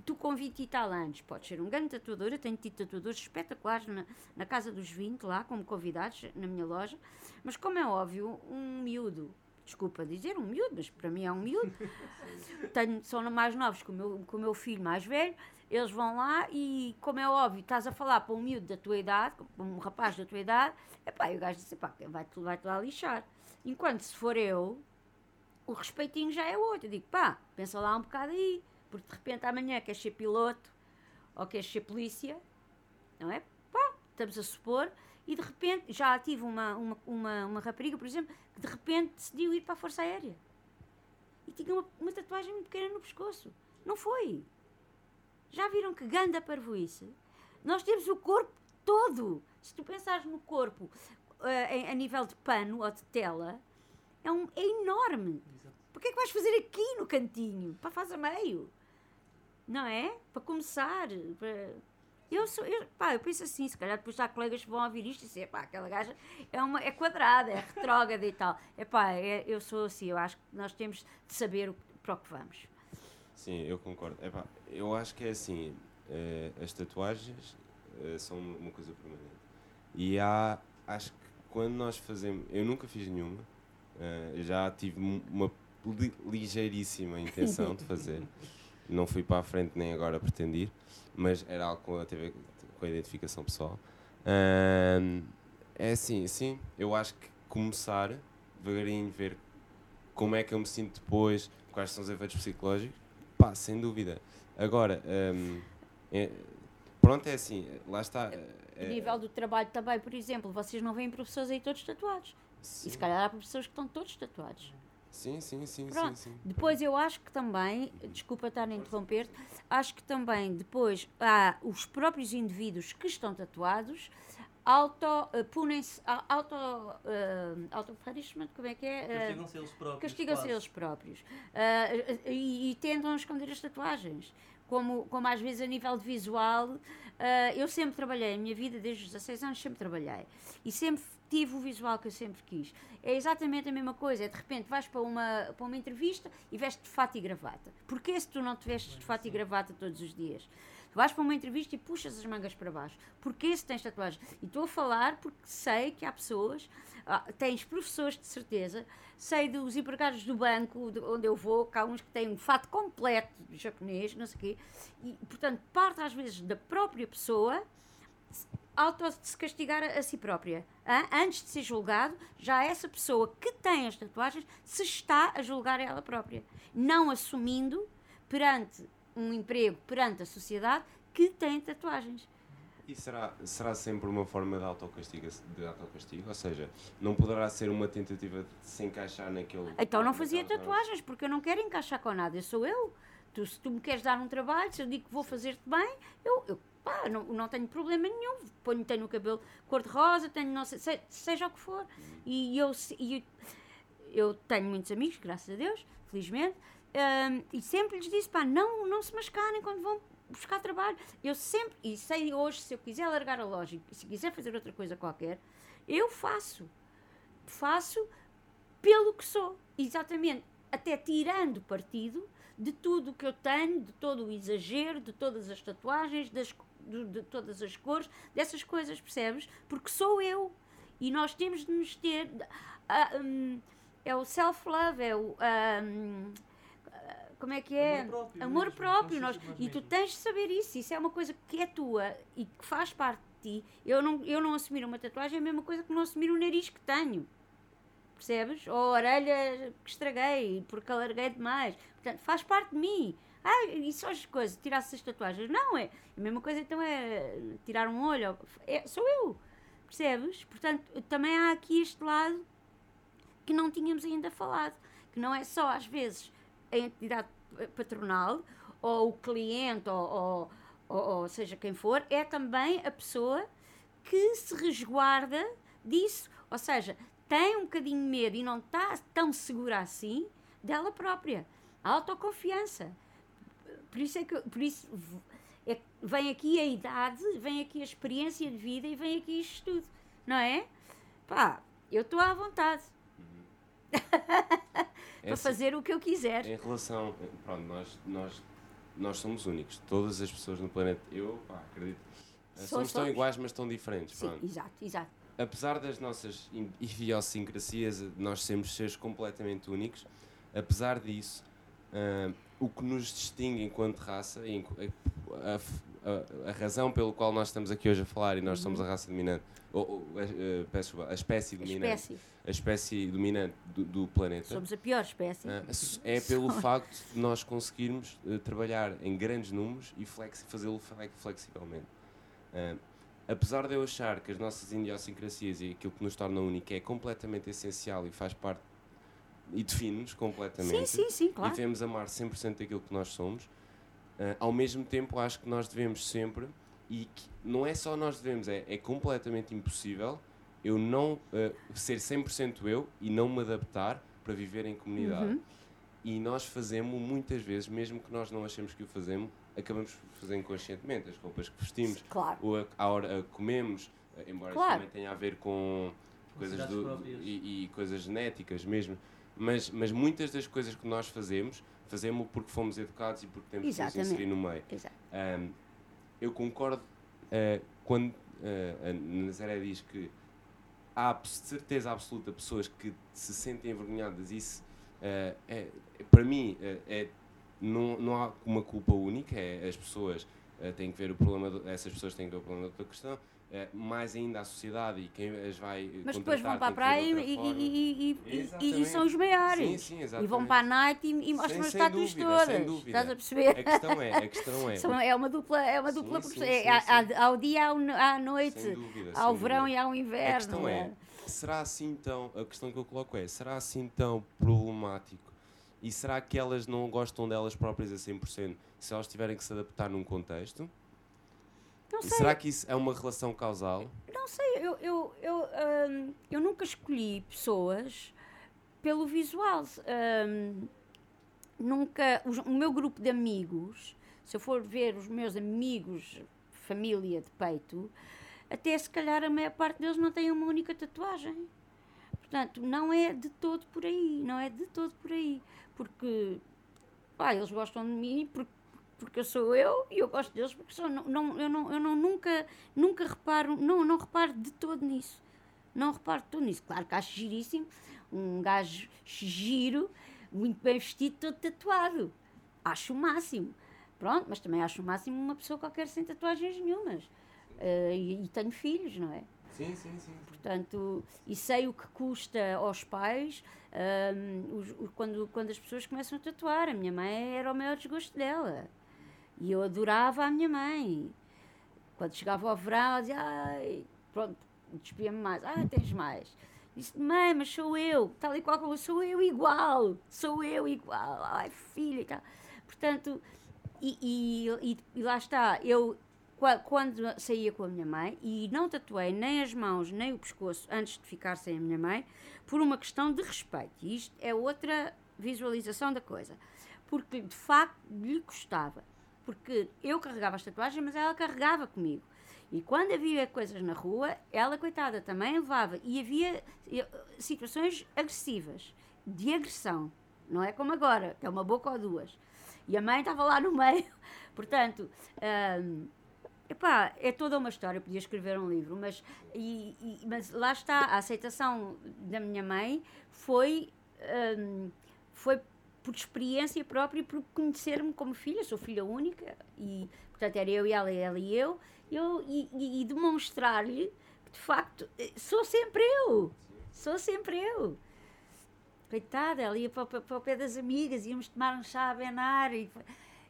Speaker 2: tu com 20 e tal anos podes ser um grande tatuador, eu tenho tido tatuadores espetaculares na, na casa dos 20 lá, como convidados na minha loja, mas como é óbvio, um miúdo, desculpa dizer um miúdo, mas para mim é um miúdo, tenho, são mais novos que o, meu, que o meu filho mais velho, eles vão lá e, como é óbvio, estás a falar para um miúdo da tua idade, para um rapaz da tua idade, epá, e o gajo diz, epá, vai-te vai lá lixar. Enquanto se for eu, o respeitinho já é outro. Eu digo, pá, pensa lá um bocado aí porque de repente amanhã queres ser piloto ou queres ser polícia, não é? Pá, estamos a supor, e de repente, já tive uma, uma, uma, uma rapariga, por exemplo, que de repente decidiu ir para a Força Aérea. E tinha uma, uma tatuagem muito pequena no pescoço. Não foi. Já viram que ganda parvoíce? Nós temos o corpo todo. Se tu pensares no corpo uh, a nível de pano ou de tela, é, um, é enorme. Porquê é que vais fazer aqui no cantinho? Para fazer meio não é? Para começar. Para... Eu, sou, eu, pá, eu penso assim, se calhar depois há colegas que vão ouvir isto e dizer, pá, aquela gaja é, uma, é quadrada, é retrógrada e tal. É pá, é, eu sou assim, eu acho que nós temos de saber o, para o que vamos.
Speaker 3: Sim, eu concordo. Epá, eu acho que é assim, eh, as tatuagens eh, são uma coisa permanente. E há, acho que quando nós fazemos, eu nunca fiz nenhuma, eh, já tive uma ligeiríssima intenção de fazer. não fui para a frente nem agora pretendir, mas era algo com a, TV, com a identificação pessoal. Um, é assim, sim, eu acho que começar devagarinho, ver como é que eu me sinto depois, quais são os efeitos psicológicos, pá, sem dúvida. Agora, um, é, pronto, é assim, lá está.
Speaker 2: É, nível do trabalho também, por exemplo, vocês não veem professores aí todos tatuados. Sim. E se calhar há professores que estão todos tatuados.
Speaker 3: Sim, sim, sim, Pronto. sim, sim.
Speaker 2: Depois eu acho que também, desculpa estar a interromper, acho que também depois há os próprios indivíduos que estão tatuados auto uh, punem-se auto uh, auto punishment como é que é?
Speaker 1: Castigam-se eles próprios
Speaker 2: castigam-se eles próprios. Uh, e, e tentam esconder as tatuagens como, como às vezes a nível de visual. Eu sempre trabalhei a minha vida desde os 16 anos sempre trabalhei. E sempre tive o visual que eu sempre quis. É exatamente a mesma coisa. É de repente vais para uma, para uma entrevista e vestes de fato e gravata. Porquê se tu não te vestes de fato e gravata todos os dias? Tu vais para uma entrevista e puxas as mangas para baixo. Porquê se tens tatuagem? E estou a falar porque sei que há pessoas, ah, tens professores de certeza, sei dos empregados do banco de onde eu vou, que há uns que têm um fato completo japonês, não sei o quê, e portanto parte às vezes da própria pessoa auto se castigar a, a si própria. Hein? Antes de ser julgado, já essa pessoa que tem as tatuagens se está a julgar ela própria. Não assumindo perante um emprego, perante a sociedade, que tem tatuagens.
Speaker 3: E será, será sempre uma forma de autocastigo, de autocastigo? Ou seja, não poderá ser uma tentativa de se encaixar naquele.
Speaker 2: Então não fazia tatuagens, porque eu não quero encaixar com nada, eu sou eu. Tu, se tu me queres dar um trabalho, se eu digo que vou fazer-te bem, eu, eu pá, não, não tenho problema nenhum. Ponho, tenho o cabelo cor-de-rosa, tenho, não sei, se, seja o que for. E eu, e eu tenho muitos amigos, graças a Deus, felizmente, um, e sempre lhes disse, pá, não, não se mascarem quando vão buscar trabalho. Eu sempre, e sei hoje, se eu quiser largar a loja se quiser fazer outra coisa qualquer, eu faço. Faço pelo que sou, exatamente, até tirando partido de tudo o que eu tenho, de todo o exagero, de todas as tatuagens, das de, de, todas as cores, dessas coisas, percebes? Porque sou eu. E nós temos de nos ter. Uh, um, é o self-love, é o. Um, como é que é?
Speaker 1: Amor próprio.
Speaker 2: Amor mesmo, próprio nós, e tu tens de saber isso. Isso é uma coisa que é tua e que faz parte de ti. Eu não, eu não assumir uma tatuagem é a mesma coisa que não assumir o nariz que tenho. Percebes? Ou a orelha que estraguei porque alarguei demais. Portanto, faz parte de mim. Ah, e só as coisas, tirar as tatuagens. Não, é a mesma coisa então é tirar um olho. É, sou eu. Percebes? Portanto, também há aqui este lado que não tínhamos ainda falado. Que não é só, às vezes, a entidade patronal ou o cliente ou, ou, ou, ou seja quem for, é também a pessoa que se resguarda disso. Ou seja, tem um bocadinho medo e não está tão segura assim dela própria. A autoconfiança. Por isso é que por isso é, vem aqui a idade, vem aqui a experiência de vida e vem aqui isto tudo. Não é? Pá, eu estou à vontade. para
Speaker 3: Essa-
Speaker 2: fazer o que eu quiser.
Speaker 3: Em relação. Pronto, nós, nós, nós somos únicos. Todas as pessoas no planeta. Eu, pá, acredito.
Speaker 2: Só
Speaker 3: Somos tão
Speaker 2: somos.
Speaker 3: iguais, mas tão diferentes.
Speaker 2: Sim,
Speaker 3: Pronto.
Speaker 2: exato, exato.
Speaker 3: apesar das nossas in- idiosincrasias, de nós sermos seres completamente únicos, apesar disso, ah, o que nos distingue enquanto raça, a, a- a razão pelo qual nós estamos aqui hoje a falar e nós somos a raça dominante, ou, ou, a, a- peço a espécie dominante,
Speaker 2: espécie.
Speaker 3: a espécie dominante do, do planeta,
Speaker 2: Somos a pior espécie.
Speaker 3: ah, é pelo facto de nós conseguirmos eh, trabalhar em grandes números e flexi- fazê-lo fle- flexivelmente. Ah, apesar de eu achar que as nossas idiosincrasias e aquilo que nos torna único é completamente essencial e faz parte e define-nos
Speaker 2: sim,
Speaker 3: completamente
Speaker 2: sim, sim,
Speaker 3: e
Speaker 2: claro.
Speaker 3: devemos amar 100% daquilo que nós somos, ah, ao mesmo tempo acho que nós devemos sempre, e não é só nós devemos, é, é completamente impossível eu não ah, ser 100% eu e não me adaptar para viver em comunidade.
Speaker 2: Uhum.
Speaker 3: E nós fazemos muitas vezes, mesmo que nós não achemos que o fazemos, acabamos por fazer inconscientemente. As roupas que vestimos,
Speaker 2: Claro.
Speaker 3: ou a, a hora a comemos, eh, embora
Speaker 2: Claro.
Speaker 3: isso também tenha a ver com coisas
Speaker 1: Necessidades
Speaker 3: do, e, e coisas genéticas mesmo. Mas, mas muitas das coisas que nós fazemos, fazemos porque fomos educados e porque temos que nos
Speaker 2: Exatamente.
Speaker 3: inserir no meio. Ahm, eu concordo eh, quando eh, a Nazaré diz que há abs- certeza absoluta pessoas que se sentem envergonhadas. Isso, eh, é, é- para mim, é, não, não há uma culpa única. É, as pessoas têm que ver o problema, do- essas pessoas têm que ver o problema da outra questão. Eh, mais ainda a sociedade e quem as vai. eh,
Speaker 2: Mas depois vão para a praia e, e- são os maiores.
Speaker 3: Sim, sim,
Speaker 2: e vão para a night e, e mostram as estátuas todas.
Speaker 3: sem dúvida.
Speaker 2: Estás a perceber?
Speaker 3: A questão é, a questão é.
Speaker 2: São- é uma dupla, é uma dupla
Speaker 3: sim,
Speaker 2: É, há-
Speaker 3: sim.
Speaker 2: ao dia ao à noite.
Speaker 3: Dúvida,
Speaker 2: Ao verão
Speaker 3: dúvida.
Speaker 2: e ao inverno.
Speaker 3: A questão é, será assim tão. A questão que eu coloco é: será assim tão problemático? E será que elas não gostam delas próprias a 100% se elas tiverem que se adaptar num contexto?
Speaker 2: Não sei,
Speaker 3: será que isso é uma relação causal?
Speaker 2: não sei, eu, eu, eu, hum, eu nunca escolhi pessoas pelo visual. Hum, nunca. os- o meu grupo de amigos, se eu for ver os meus amigos, família de peito, até se calhar a maior parte deles não tem uma única tatuagem. Portanto, não é de todo por aí, não é de todo por aí. Porque pá, eles gostam de mim porque, porque eu sou eu e eu gosto deles porque sou. Não, não, eu não, eu não nunca, nunca reparo, não, não reparo de todo nisso. Não reparo de todo nisso. Claro que acho giríssimo um gajo giro, muito bem vestido, todo tatuado. Acho o máximo. Pronto, mas também acho o máximo uma pessoa qualquer sem tatuagens nenhumas. Eh, e, e tenho filhos, não é?
Speaker 3: Sim, sim, sim.
Speaker 2: Portanto, e sei o que custa aos pais hum, os- os- quando, quando as pessoas começam a tatuar. A minha mãe era o maior desgosto dela. E eu adorava a minha mãe. Quando chegava ao verão, ela dizia, ai, pronto, despia-me mais. Ah, tens mais. Disse, mãe, mas sou eu, tal e qual como sou eu igual, sou eu igual, ai filha tal. Portanto, e, e, e- lá está, eu qua- quando saía com a minha mãe e não tatuei nem as mãos nem o pescoço antes de ficar sem a minha mãe, por uma questão de respeito. E isto é outra visualização da coisa. Porque de facto lhe custava. Porque eu carregava as tatuagens, mas ela carregava comigo. E quando havia coisas na rua, ela, coitada, também levava. E havia eh, situações agressivas, de agressão. Não é como agora, que é uma boca ou duas. E a mãe estava lá no meio. Portanto, hum, epá, é toda uma história. Eu podia escrever um livro, mas, e- e- mas lá está. A aceitação da minha mãe foi, hum, foi por experiência própria e por conhecer-me como filha. Sou filha única e, portanto, era eu e ela, ela e eu. eu e, e- e demonstrar-lhe que, de facto, eh, sou sempre eu. Sou sempre eu. Coitada, ela ia para, o- para o pé das amigas, íamos tomar um chá a benar e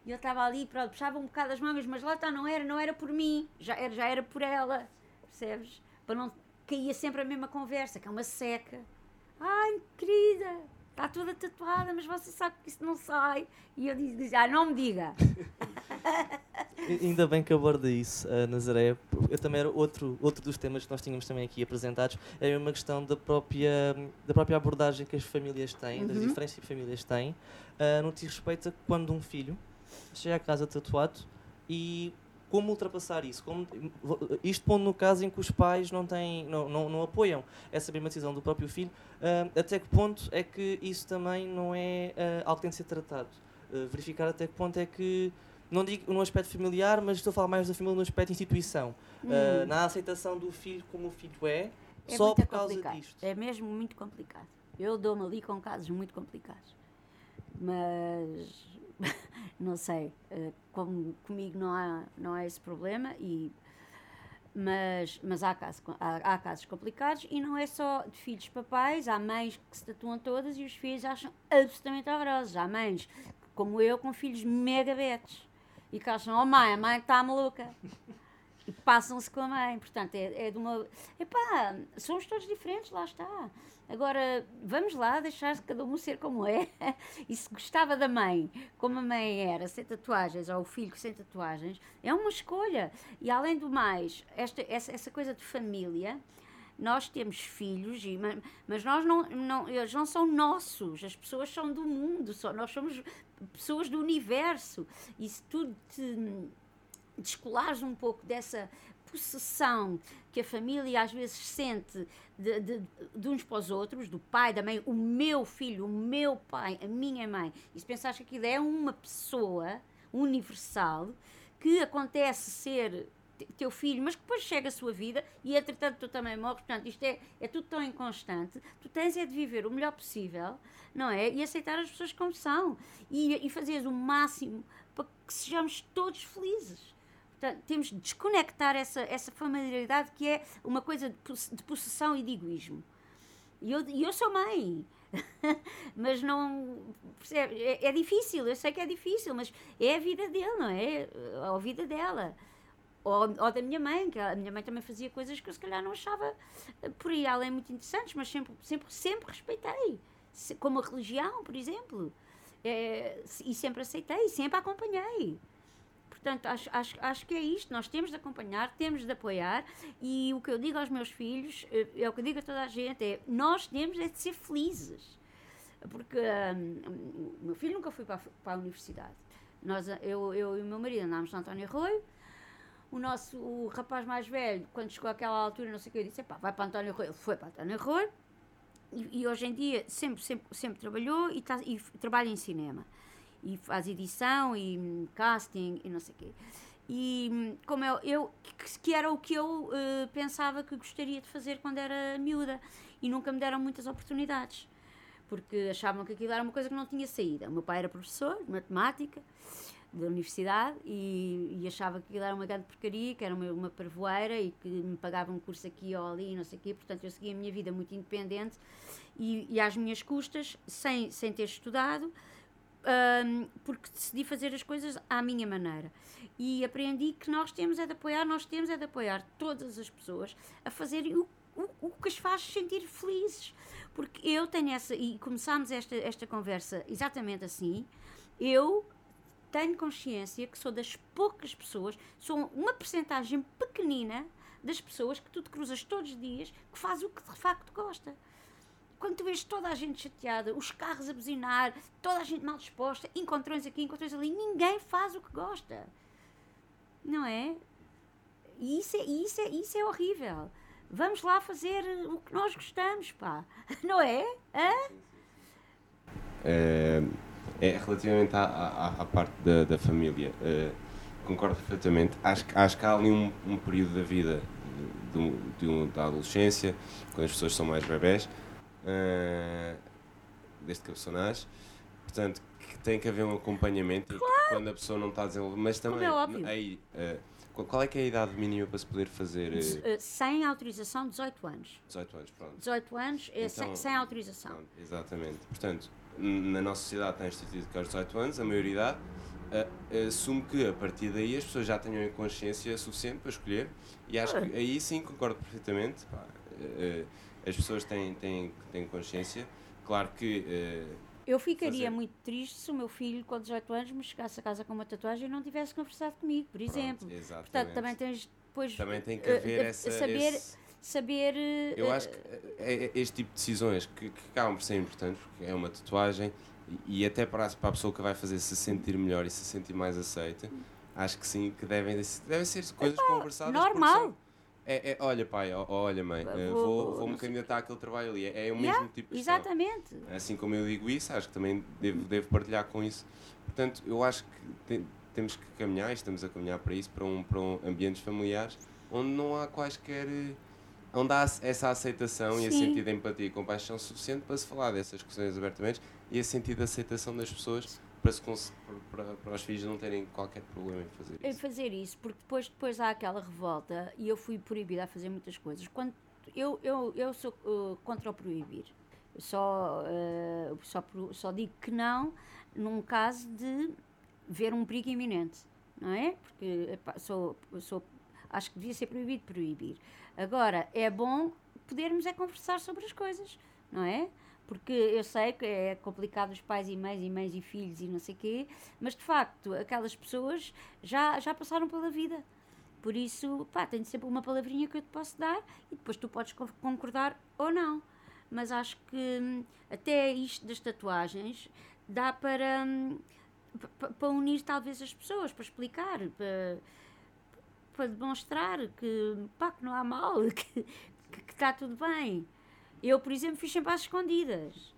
Speaker 2: e eu estava ali, pronto, puxava um bocado as mangas, mas lá está, não era, não era por mim, já era, já era por ela, percebes? Para não caía sempre a mesma conversa, que é uma seca. Ai, querida, está toda tatuada, mas você sabe que isso não sai. E eu disse, ah, não me diga.
Speaker 1: Ainda bem que aborda isso, a Nazaré. Eu também era outro, outro dos temas que nós tínhamos também aqui apresentados. É uma questão da própria, da própria abordagem que as famílias têm, das
Speaker 2: Uhum.
Speaker 1: diferenças que as famílias têm, ah, no que diz respeito a quando um filho chega a casa tatuado e como ultrapassar isso. Como, isto pondo no caso em que os pais não, têm, não, não, não apoiam essa mesma decisão do próprio filho, ah, até que ponto é que isso também não é ah, algo que tem de ser tratado? Ah, verificar até que ponto é que não digo no aspecto familiar, mas estou a falar mais da família no aspecto instituição. Uh, na aceitação do filho como o filho é,
Speaker 2: Hum. É
Speaker 1: só por causa
Speaker 2: complicado.
Speaker 1: disto.
Speaker 2: É mesmo muito complicado. Eu dou-me ali com casos muito complicados. Mas não sei, eh, como comigo não há, não há esse problema e mas, mas há, casos, há, há casos complicados e não é só de filhos papais, há mães que se tatuam todas e os filhos acham absolutamente horrorosos. Há mães, como eu, com filhos mega betos e que acham, oh mãe, a mãe está maluca. E passam-se com a mãe. Portanto, é, é de uma. Epá, somos todos diferentes, lá está. Agora, vamos lá deixar cada um ser como é. E se gostava da mãe, como a mãe era, sem tatuagens, ou o filho sem tatuagens, é uma escolha. E além do mais, esta, essa, essa coisa de família, nós temos filhos, e, ma- mas nós não, não, eles não são nossos, as pessoas são do mundo, só, nós somos pessoas do universo. E se tu te descolares um pouco dessa possessão que a família às vezes sente de, de, de uns para os outros, do pai, da mãe, o meu filho, o meu pai, a minha mãe, e se pensares que aquilo é uma pessoa universal que acontece ser te- teu filho, mas que depois chega a sua vida e entretanto tu também morres, portanto isto é, é tudo tão inconstante, tu tens é de viver o melhor possível, não é? E aceitar as pessoas como são e, e fazeres o máximo para que sejamos todos felizes. Temos de desconectar essa, essa familiaridade que é uma coisa de, poss- de possessão e de egoísmo. E eu, eu sou mãe. mas não. Percebe? É, é difícil, eu sei que é difícil, mas é a vida dele, não é? Ou a vida dela. Ou, ou da minha mãe, que a minha mãe também fazia coisas que eu se calhar não achava eh, por aí além muito interessantes, mas sempre, sempre, sempre respeitei. Como a religião, por exemplo. É, e sempre aceitei, sempre acompanhei. Portanto, acho, acho, acho que é isto. Nós temos de acompanhar, temos de apoiar. E o que eu digo aos meus filhos, eh, é o que eu digo a toda a gente: é nós temos é de ser felizes. Porque hum, o meu filho nunca foi para a, para a universidade. Nós, eu, eu e o meu marido andámos no António Arroio. O nosso o rapaz mais velho, quando chegou àquela altura, não sei o que, eu disse: "Epá, vai para António Arroio. Ele foi para António Arroio. E, e hoje em dia sempre, sempre, sempre trabalhou e, tá, e trabalha em cinema. E faz edição e hum, casting e não sei o quê. E hum, como eu, eu que, era o que eu eh, pensava que gostaria de fazer quando era miúda. E nunca me deram muitas oportunidades. Porque achavam que aquilo era uma coisa que não tinha saída. O meu pai era professor de matemática da universidade e, e achava que aquilo era uma grande porcaria, que era uma, uma parvoeira e que me pagava um curso aqui ou ali, não sei o quê. Portanto, eu segui a minha vida muito independente e, e às minhas custas, sem, sem ter estudado, hum, porque decidi fazer as coisas à minha maneira. E aprendi que nós temos é de apoiar, nós temos é de apoiar todas as pessoas a fazerem o, o, o que as faz sentir felizes. Porque eu tenho essa, e começámos esta, esta conversa exatamente assim, eu tenho consciência que sou das poucas pessoas, sou uma percentagem pequenina das pessoas que tu te cruzas todos os dias que faz o que de facto gosta. Quando tu vês toda a gente chateada, os carros a buzinar, toda a gente mal disposta, encontrões aqui, encontrões ali, ninguém faz o que gosta. Não é? E isso é, isso é, isso é horrível. Vamos lá fazer o que nós gostamos, pá. Não é? Hã?
Speaker 3: É, é relativamente à, à, à parte da, da família, é, concordo perfeitamente. Acho, acho que há ali um, um período da vida de de da adolescência, quando as pessoas são mais bebés, a pessoa nasce, portanto, que tem que haver um acompanhamento e que quando a pessoa não está a desenvolver. Mas também,
Speaker 2: é
Speaker 3: aí, é, qual é que é a idade mínima para se poder fazer
Speaker 2: eh, sem autorização, 18 anos.
Speaker 3: 18 anos? Pronto.
Speaker 2: 18 anos é sem,
Speaker 3: Então,
Speaker 2: sem autorização.
Speaker 3: Pronto, exatamente. Portanto, na nossa sociedade está instituído que aos 18 anos, a maioridade, a- assume que a partir daí as pessoas já tenham consciência suficiente para escolher e acho que aí sim concordo perfeitamente. pá, eh, as pessoas têm, têm, têm consciência. Claro que. Uh,
Speaker 2: eu ficaria fazer... muito triste se o meu filho, com 18 anos, me chegasse a casa com uma tatuagem e não tivesse conversado comigo, por exemplo. Pronto, Portanto, também tens depois.
Speaker 3: Também tem que haver uh, essa.
Speaker 2: Saber,
Speaker 3: esse...
Speaker 2: saber.
Speaker 3: Eu acho que este tipo de decisões que, que acabam por ser importantes, porque é uma tatuagem e, e até para, para a pessoa que vai fazer se sentir melhor e se sentir mais aceita, acho que sim, que devem, devem ser coisas Epá, conversadas.
Speaker 2: Normal.
Speaker 3: É, é, olha, pai, olha, mãe, vou, vou, me candidatar àquele trabalho ali. É, é o yeah, mesmo tipo de
Speaker 2: questão. Exatamente.
Speaker 3: Assim como eu digo isso, acho que também devo, devo partilhar com isso. Portanto, eu acho que te, temos que caminhar, e estamos a caminhar para isso, para, um, para um ambientes familiares onde não há quaisquer. onde há essa aceitação Sim. e a sentido de empatia e compaixão suficiente para se falar dessas questões abertamente e a sentido de aceitação das pessoas para, para, para, os filhos não terem qualquer problema em fazer isso.
Speaker 2: Em fazer isso, porque depois, depois há aquela revolta e eu fui proibida a fazer muitas coisas. Quando, eu, eu, eu sou uh, contra o proibir. Só, uh, só, só digo que não num caso de ver um perigo iminente, não é? Porque epá, sou, sou, acho que devia ser proibido proibir. Agora, é bom podermos é conversar sobre as coisas, não é? Porque eu sei que é complicado os pais e mães e mães e filhos e não sei quê, mas de facto aquelas pessoas já, já passaram pela vida. Por isso, pá, tenho sempre uma palavrinha que eu te posso dar e depois tu podes concordar ou não. Mas acho que hum, até isto das tatuagens dá para, hum, para unir talvez as pessoas, para explicar, para, para demonstrar que, pá, que não há mal, que, que, que está tudo bem. Eu, por exemplo, fiz sempre às escondidas.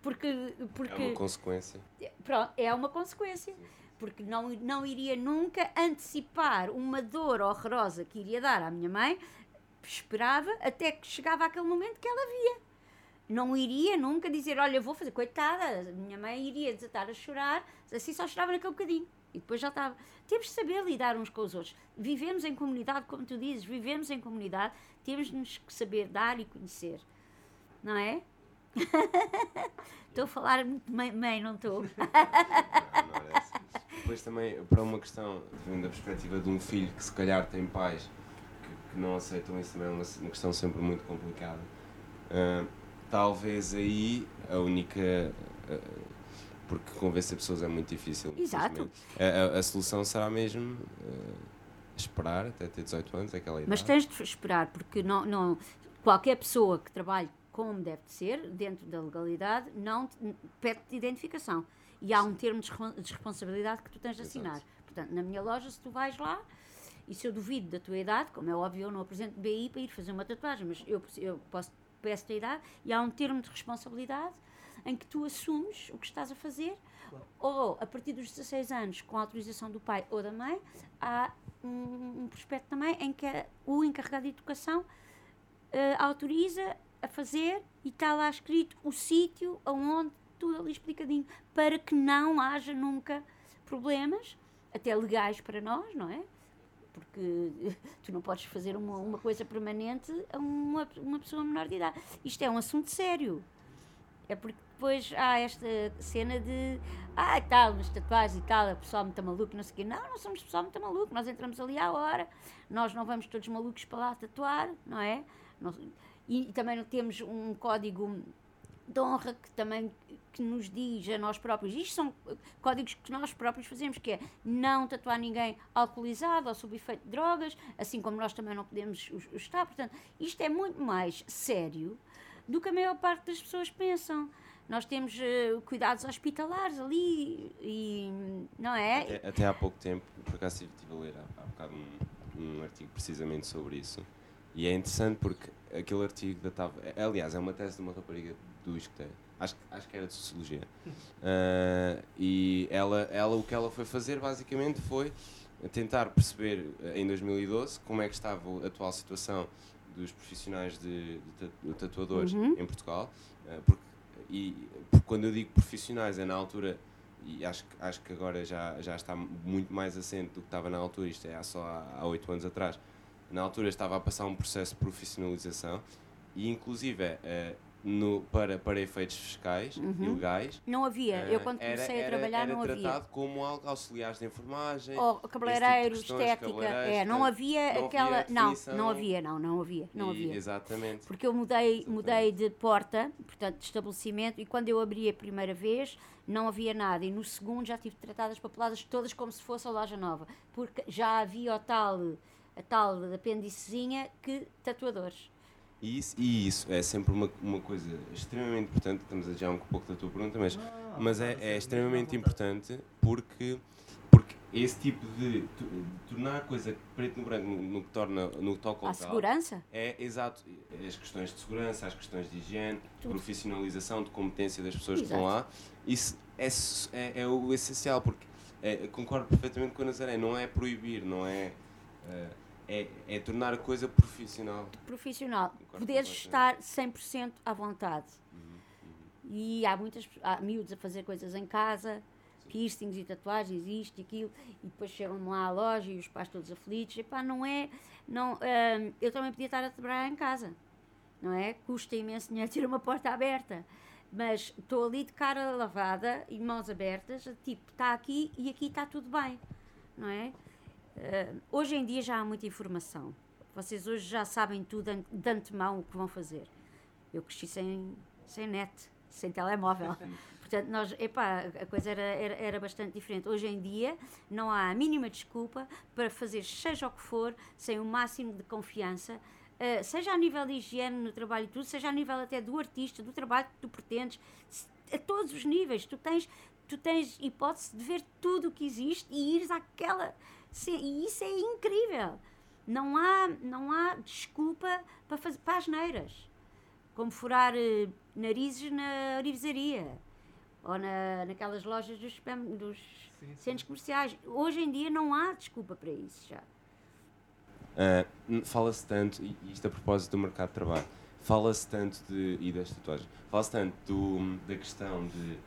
Speaker 2: porque, porque.
Speaker 3: É uma consequência.
Speaker 2: Pronto, é uma consequência. Porque não, não iria nunca antecipar uma dor horrorosa que iria dar à minha mãe. Esperava até que chegava aquele momento que ela via. Não iria nunca dizer, olha, vou fazer, coitada, minha mãe iria desatar a chorar, assim só chorava naquele bocadinho. E depois já estava. Temos de saber lidar uns com os outros. Vivemos em comunidade, como tu dizes, vivemos em comunidade, temos de saber dar e conhecer. Não é? estou a falar muito mãe, mãe não estou?
Speaker 3: é assim. Depois também, para uma questão, vendo da perspectiva de um filho que se calhar tem pais que, que não aceitam isso, também é uma, uma questão sempre muito complicada. Uh, talvez aí a única. Porque convencer pessoas é muito difícil.
Speaker 2: Exato.
Speaker 3: A, a, a, solução será mesmo uh, esperar até ter 18 anos, aquela idade.
Speaker 2: Mas tens de esperar, porque não, não, qualquer pessoa que trabalhe como deve ser, dentro da legalidade, não pede-te identificação. E há um termo de responsabilidade que tu tens de assinar. Exato. Portanto, na minha loja, se tu vais lá, e se eu duvido da tua idade, como é óbvio, eu não apresento BI para ir fazer uma tatuagem, mas eu, eu posso peço a idade, e há um termo de responsabilidade em que tu assumes o que estás a fazer, claro. ou a partir dos 16 anos, com a autorização do pai ou da mãe, há um, um prospecto também em que o encarregado de educação uh, autoriza a fazer e está lá escrito o sítio aonde tudo ali explicadinho, para que não haja nunca problemas, até legais para nós, não é? Porque tu não podes fazer uma, uma coisa permanente a uma, uma pessoa menor de idade. Isto é um assunto sério. É porque depois há esta cena de ah, tal, nas tatuagens e tal, o pessoal muito maluco, não sei o quê. Não, não somos pessoal muito maluco, nós entramos ali à hora, nós não vamos todos malucos para lá tatuar, não é? Nós, e, e também temos um código de honra que também que nos diz a nós próprios. Isto são códigos que nós próprios fazemos, que é não tatuar ninguém alcoolizado ou sob efeito de drogas, assim como nós também não podemos estar. Portanto, isto é muito mais sério do que a maior parte das pessoas pensam. Nós temos uh, cuidados hospitalares ali e não é?
Speaker 3: Até, até há pouco tempo, por acaso estive a ler há, há bocado um, um artigo precisamente sobre isso. E é interessante porque aquele artigo datava. É, aliás, é uma tese de uma rapariga do ISCTE, acho, acho que era de Sociologia. Uh, e ela, ela, o que ela foi fazer basicamente foi tentar perceber em 2012 como é que estava a atual situação dos profissionais de, de tatuadores uhum. em Portugal. Uh, porque e quando eu digo profissionais é na altura e acho, acho que agora já, já está muito mais assente do que estava na altura, isto é só há oito anos atrás. Na altura estava a passar um processo de profissionalização e inclusive uh, no, para, para efeitos fiscais
Speaker 2: Uhum.
Speaker 3: ilegais.
Speaker 2: Não havia. Eu
Speaker 3: eh,
Speaker 2: quando
Speaker 3: era-
Speaker 2: comecei a
Speaker 3: era-
Speaker 2: trabalhar
Speaker 3: era
Speaker 2: não havia.
Speaker 3: tratado como auxiliares de enfermagem.
Speaker 2: Ou cabeleireiro,
Speaker 3: tipo questões,
Speaker 2: estética. É, não havia
Speaker 3: não
Speaker 2: aquela.
Speaker 3: havia
Speaker 2: não, não havia, não, não havia. Não
Speaker 3: E-
Speaker 2: havia.
Speaker 3: Exatamente.
Speaker 2: Porque eu mudei,
Speaker 3: Exatamente.
Speaker 2: mudei de porta, portanto, de estabelecimento, e quando eu abri a primeira vez, não havia nada. E no segundo já tive tratadas papeladas todas como se fosse a loja nova. Porque já havia o tal, a tal apêndicezinha que tatuadores.
Speaker 3: E isso, e isso é sempre uma, uma coisa extremamente importante. Estamos a já um pouco da tua pergunta, mas, mas é, é extremamente importante porque, porque esse tipo de, de tornar a coisa preto no branco no, no que torna no que toca ao
Speaker 2: À
Speaker 3: tal,
Speaker 2: segurança?
Speaker 3: É exato. As questões de segurança, as questões de higiene, de
Speaker 2: Tudo.
Speaker 3: profissionalização, de competência das pessoas que
Speaker 2: Exato.
Speaker 3: estão lá. Isso é, é, é o essencial, porque é, concordo perfeitamente com a Nazaré. Não é proibir, não é. eh, é, é tornar a coisa profissional.
Speaker 2: Profissional. Poderes estar 100% à vontade. E há muitas há miúdos a fazer coisas em casa, piercings e tatuagens, isto e aquilo, e depois chegam lá à loja e os pais todos aflitos. Epá, não é. Não, hum, eu também podia estar a trabalhar em casa, não é? Custa imenso dinheiro ter uma porta aberta. Mas estou ali de cara lavada e mãos abertas, tipo, está aqui e aqui está tudo bem, não é? Hum, hoje em dia já há muita informação. Vocês hoje já sabem tudo de antemão o que vão fazer. Eu cresci sem, sem net, sem telemóvel. Portanto, nós, epá, a coisa era, era, era bastante diferente. Hoje em dia não há a mínima desculpa para fazer seja o que for, sem o máximo de confiança, eh, seja a nível de higiene no trabalho e tudo, seja a nível até do artista, do trabalho que tu pretendes, a todos os níveis. Tu tens, tu tens hipótese de ver tudo o que existe e ires àquela. Sim, e isso é incrível. Não há, não há desculpa para, fazer, para as neiras. Como furar eh, narizes na orivesaria ou na, naquelas lojas dos, dos centros comerciais. Hoje em dia não há desculpa para isso já.
Speaker 3: N- fala-se tanto, e isto a propósito do mercado de trabalho, fala-se tanto de, e das tatuagens, fala-se tanto do, da questão de,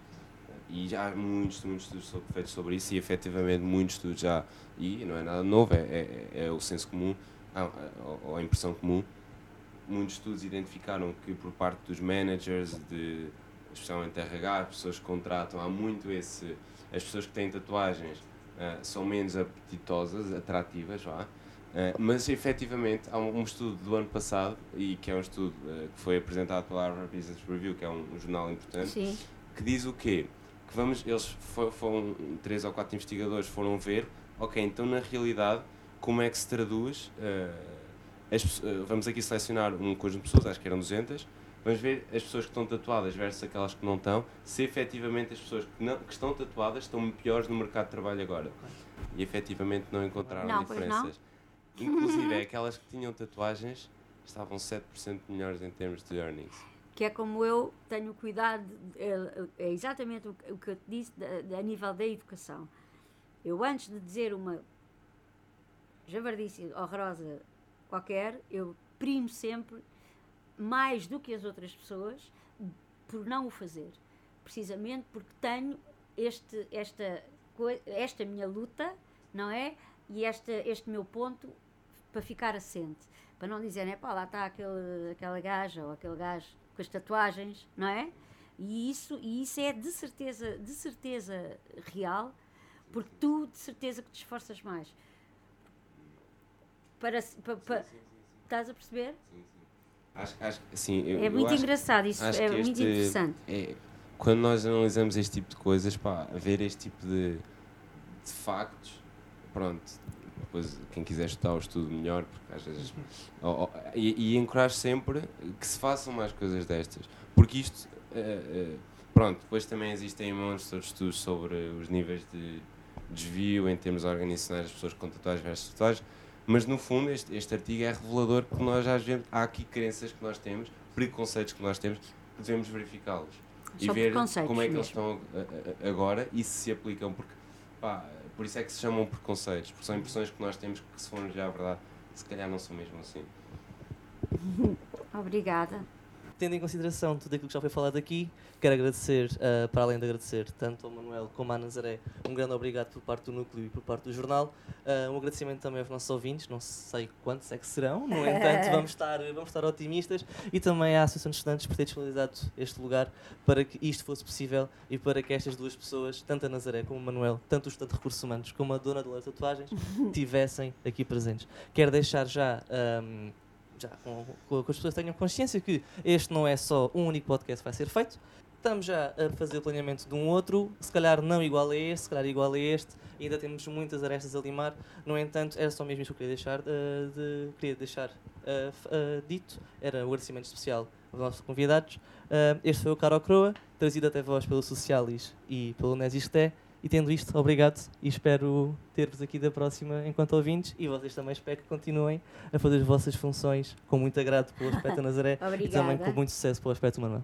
Speaker 3: e já há muitos, muitos estudos so- feitos sobre isso, e efetivamente muitos estudos já, e não é nada novo, é, é, é o senso comum, ah, ou, ou a impressão comum, muitos estudos identificaram que por parte dos managers, de, especialmente RH, as pessoas que contratam, há muito esse, as pessoas que têm tatuagens ah, são menos apetitosas, atrativas, vá, Uh, mas efetivamente há um, um estudo do ano passado e que é um estudo uh, que foi apresentado pela Harvard Business Review, que é um, um jornal importante,
Speaker 2: Sim.
Speaker 3: que diz o quê? Que vamos, eles fo- foram, três ou quatro investigadores foram ver, ok, então na realidade como é que se traduz, uh, as uh, vamos aqui selecionar um conjunto de pessoas, acho que eram 200, vamos ver as pessoas que estão tatuadas versus aquelas que não estão, se efetivamente as pessoas que, não, que estão tatuadas estão piores no mercado de trabalho agora. E efetivamente não encontraram
Speaker 2: Não, pois não.
Speaker 3: diferenças. Inclusive, aquelas que tinham tatuagens estavam 7% melhores em termos de earnings.
Speaker 2: Que é como eu tenho cuidado, é, é exatamente o o que eu te disse a nível da educação. Eu antes de dizer uma javardice horrorosa qualquer, eu primo sempre mais do que as outras pessoas por não o fazer. Precisamente porque tenho este, esta, esta minha luta, não é? E esta, este meu ponto para ficar assente. Para não dizerem, pá, lá está aquele, aquela gaja ou aquele gajo com as tatuagens, não é? E isso, e isso é de certeza, de certeza real, porque tu de certeza que te esforças mais. Para, se- pa- pa- estás a perceber?
Speaker 3: Acho, acho, que- sim, eu,
Speaker 2: É muito
Speaker 3: acho-
Speaker 2: engraçado, isso
Speaker 3: acho
Speaker 2: é muito
Speaker 3: este
Speaker 2: interessante.
Speaker 3: é- quando nós analisamos este tipo de coisas, pá, ver este tipo de, de factos, pronto, depois quem quiser estudar o estudo melhor, porque às vezes. e, e encorajo sempre que se façam mais coisas destas, porque isto. eh, eh, pronto, depois também existem montes de estudos sobre os níveis de desvio em termos organizacionais das pessoas com tatuagens versus tatuagens, mas no fundo este, este artigo é revelador que nós às vezes há aqui crenças que nós temos, preconceitos que nós temos, que devemos verificá-los e ver como é que eles
Speaker 2: mesmo.
Speaker 3: estão a- a- agora e se se aplicam, porque pá, por isso é que se chamam preconceitos, porque são impressões que nós temos que se formos já a verdade, se calhar não são mesmo assim.
Speaker 2: Obrigada.
Speaker 1: Tendo em consideração tudo aquilo que já foi falado aqui, quero agradecer, uh, para além de agradecer tanto ao Manuel como à Nazaré, um grande obrigado por parte do Núcleo e por parte do jornal. Uh, um agradecimento também aos nossos ouvintes, não sei quantos é que serão, no entanto, vamos estar, vamos estar otimistas. E também à Associação de Estudantes por ter disponibilizado este lugar para que isto fosse possível e para que estas duas pessoas, tanto a Nazaré como o Manuel, tanto o Estudante de Recursos Humanos como a Dona das Tatuagens, tivessem aqui presentes. Quero deixar já. Um, já com, com, as pessoas tenham consciência que este não é só um único podcast que vai ser feito. Estamos já a fazer o planeamento de um outro, se calhar não igual a este, se calhar igual a este, ainda temos muitas arestas a limar. No entanto, era só mesmo isso que eu queria deixar, uh, de, queria deixar uh, uh, dito, era o agradecimento especial aos nossos convidados. este foi o Caro Croa, trazido até vós pelo Socialis e pelo Nesisté. E tendo isto, obrigado e espero ter-vos aqui da próxima enquanto ouvintes e vocês também espero que continuem a fazer as vossas funções com muito agrado pelo aspecto Nazaré e também com muito sucesso pelo aspecto humano.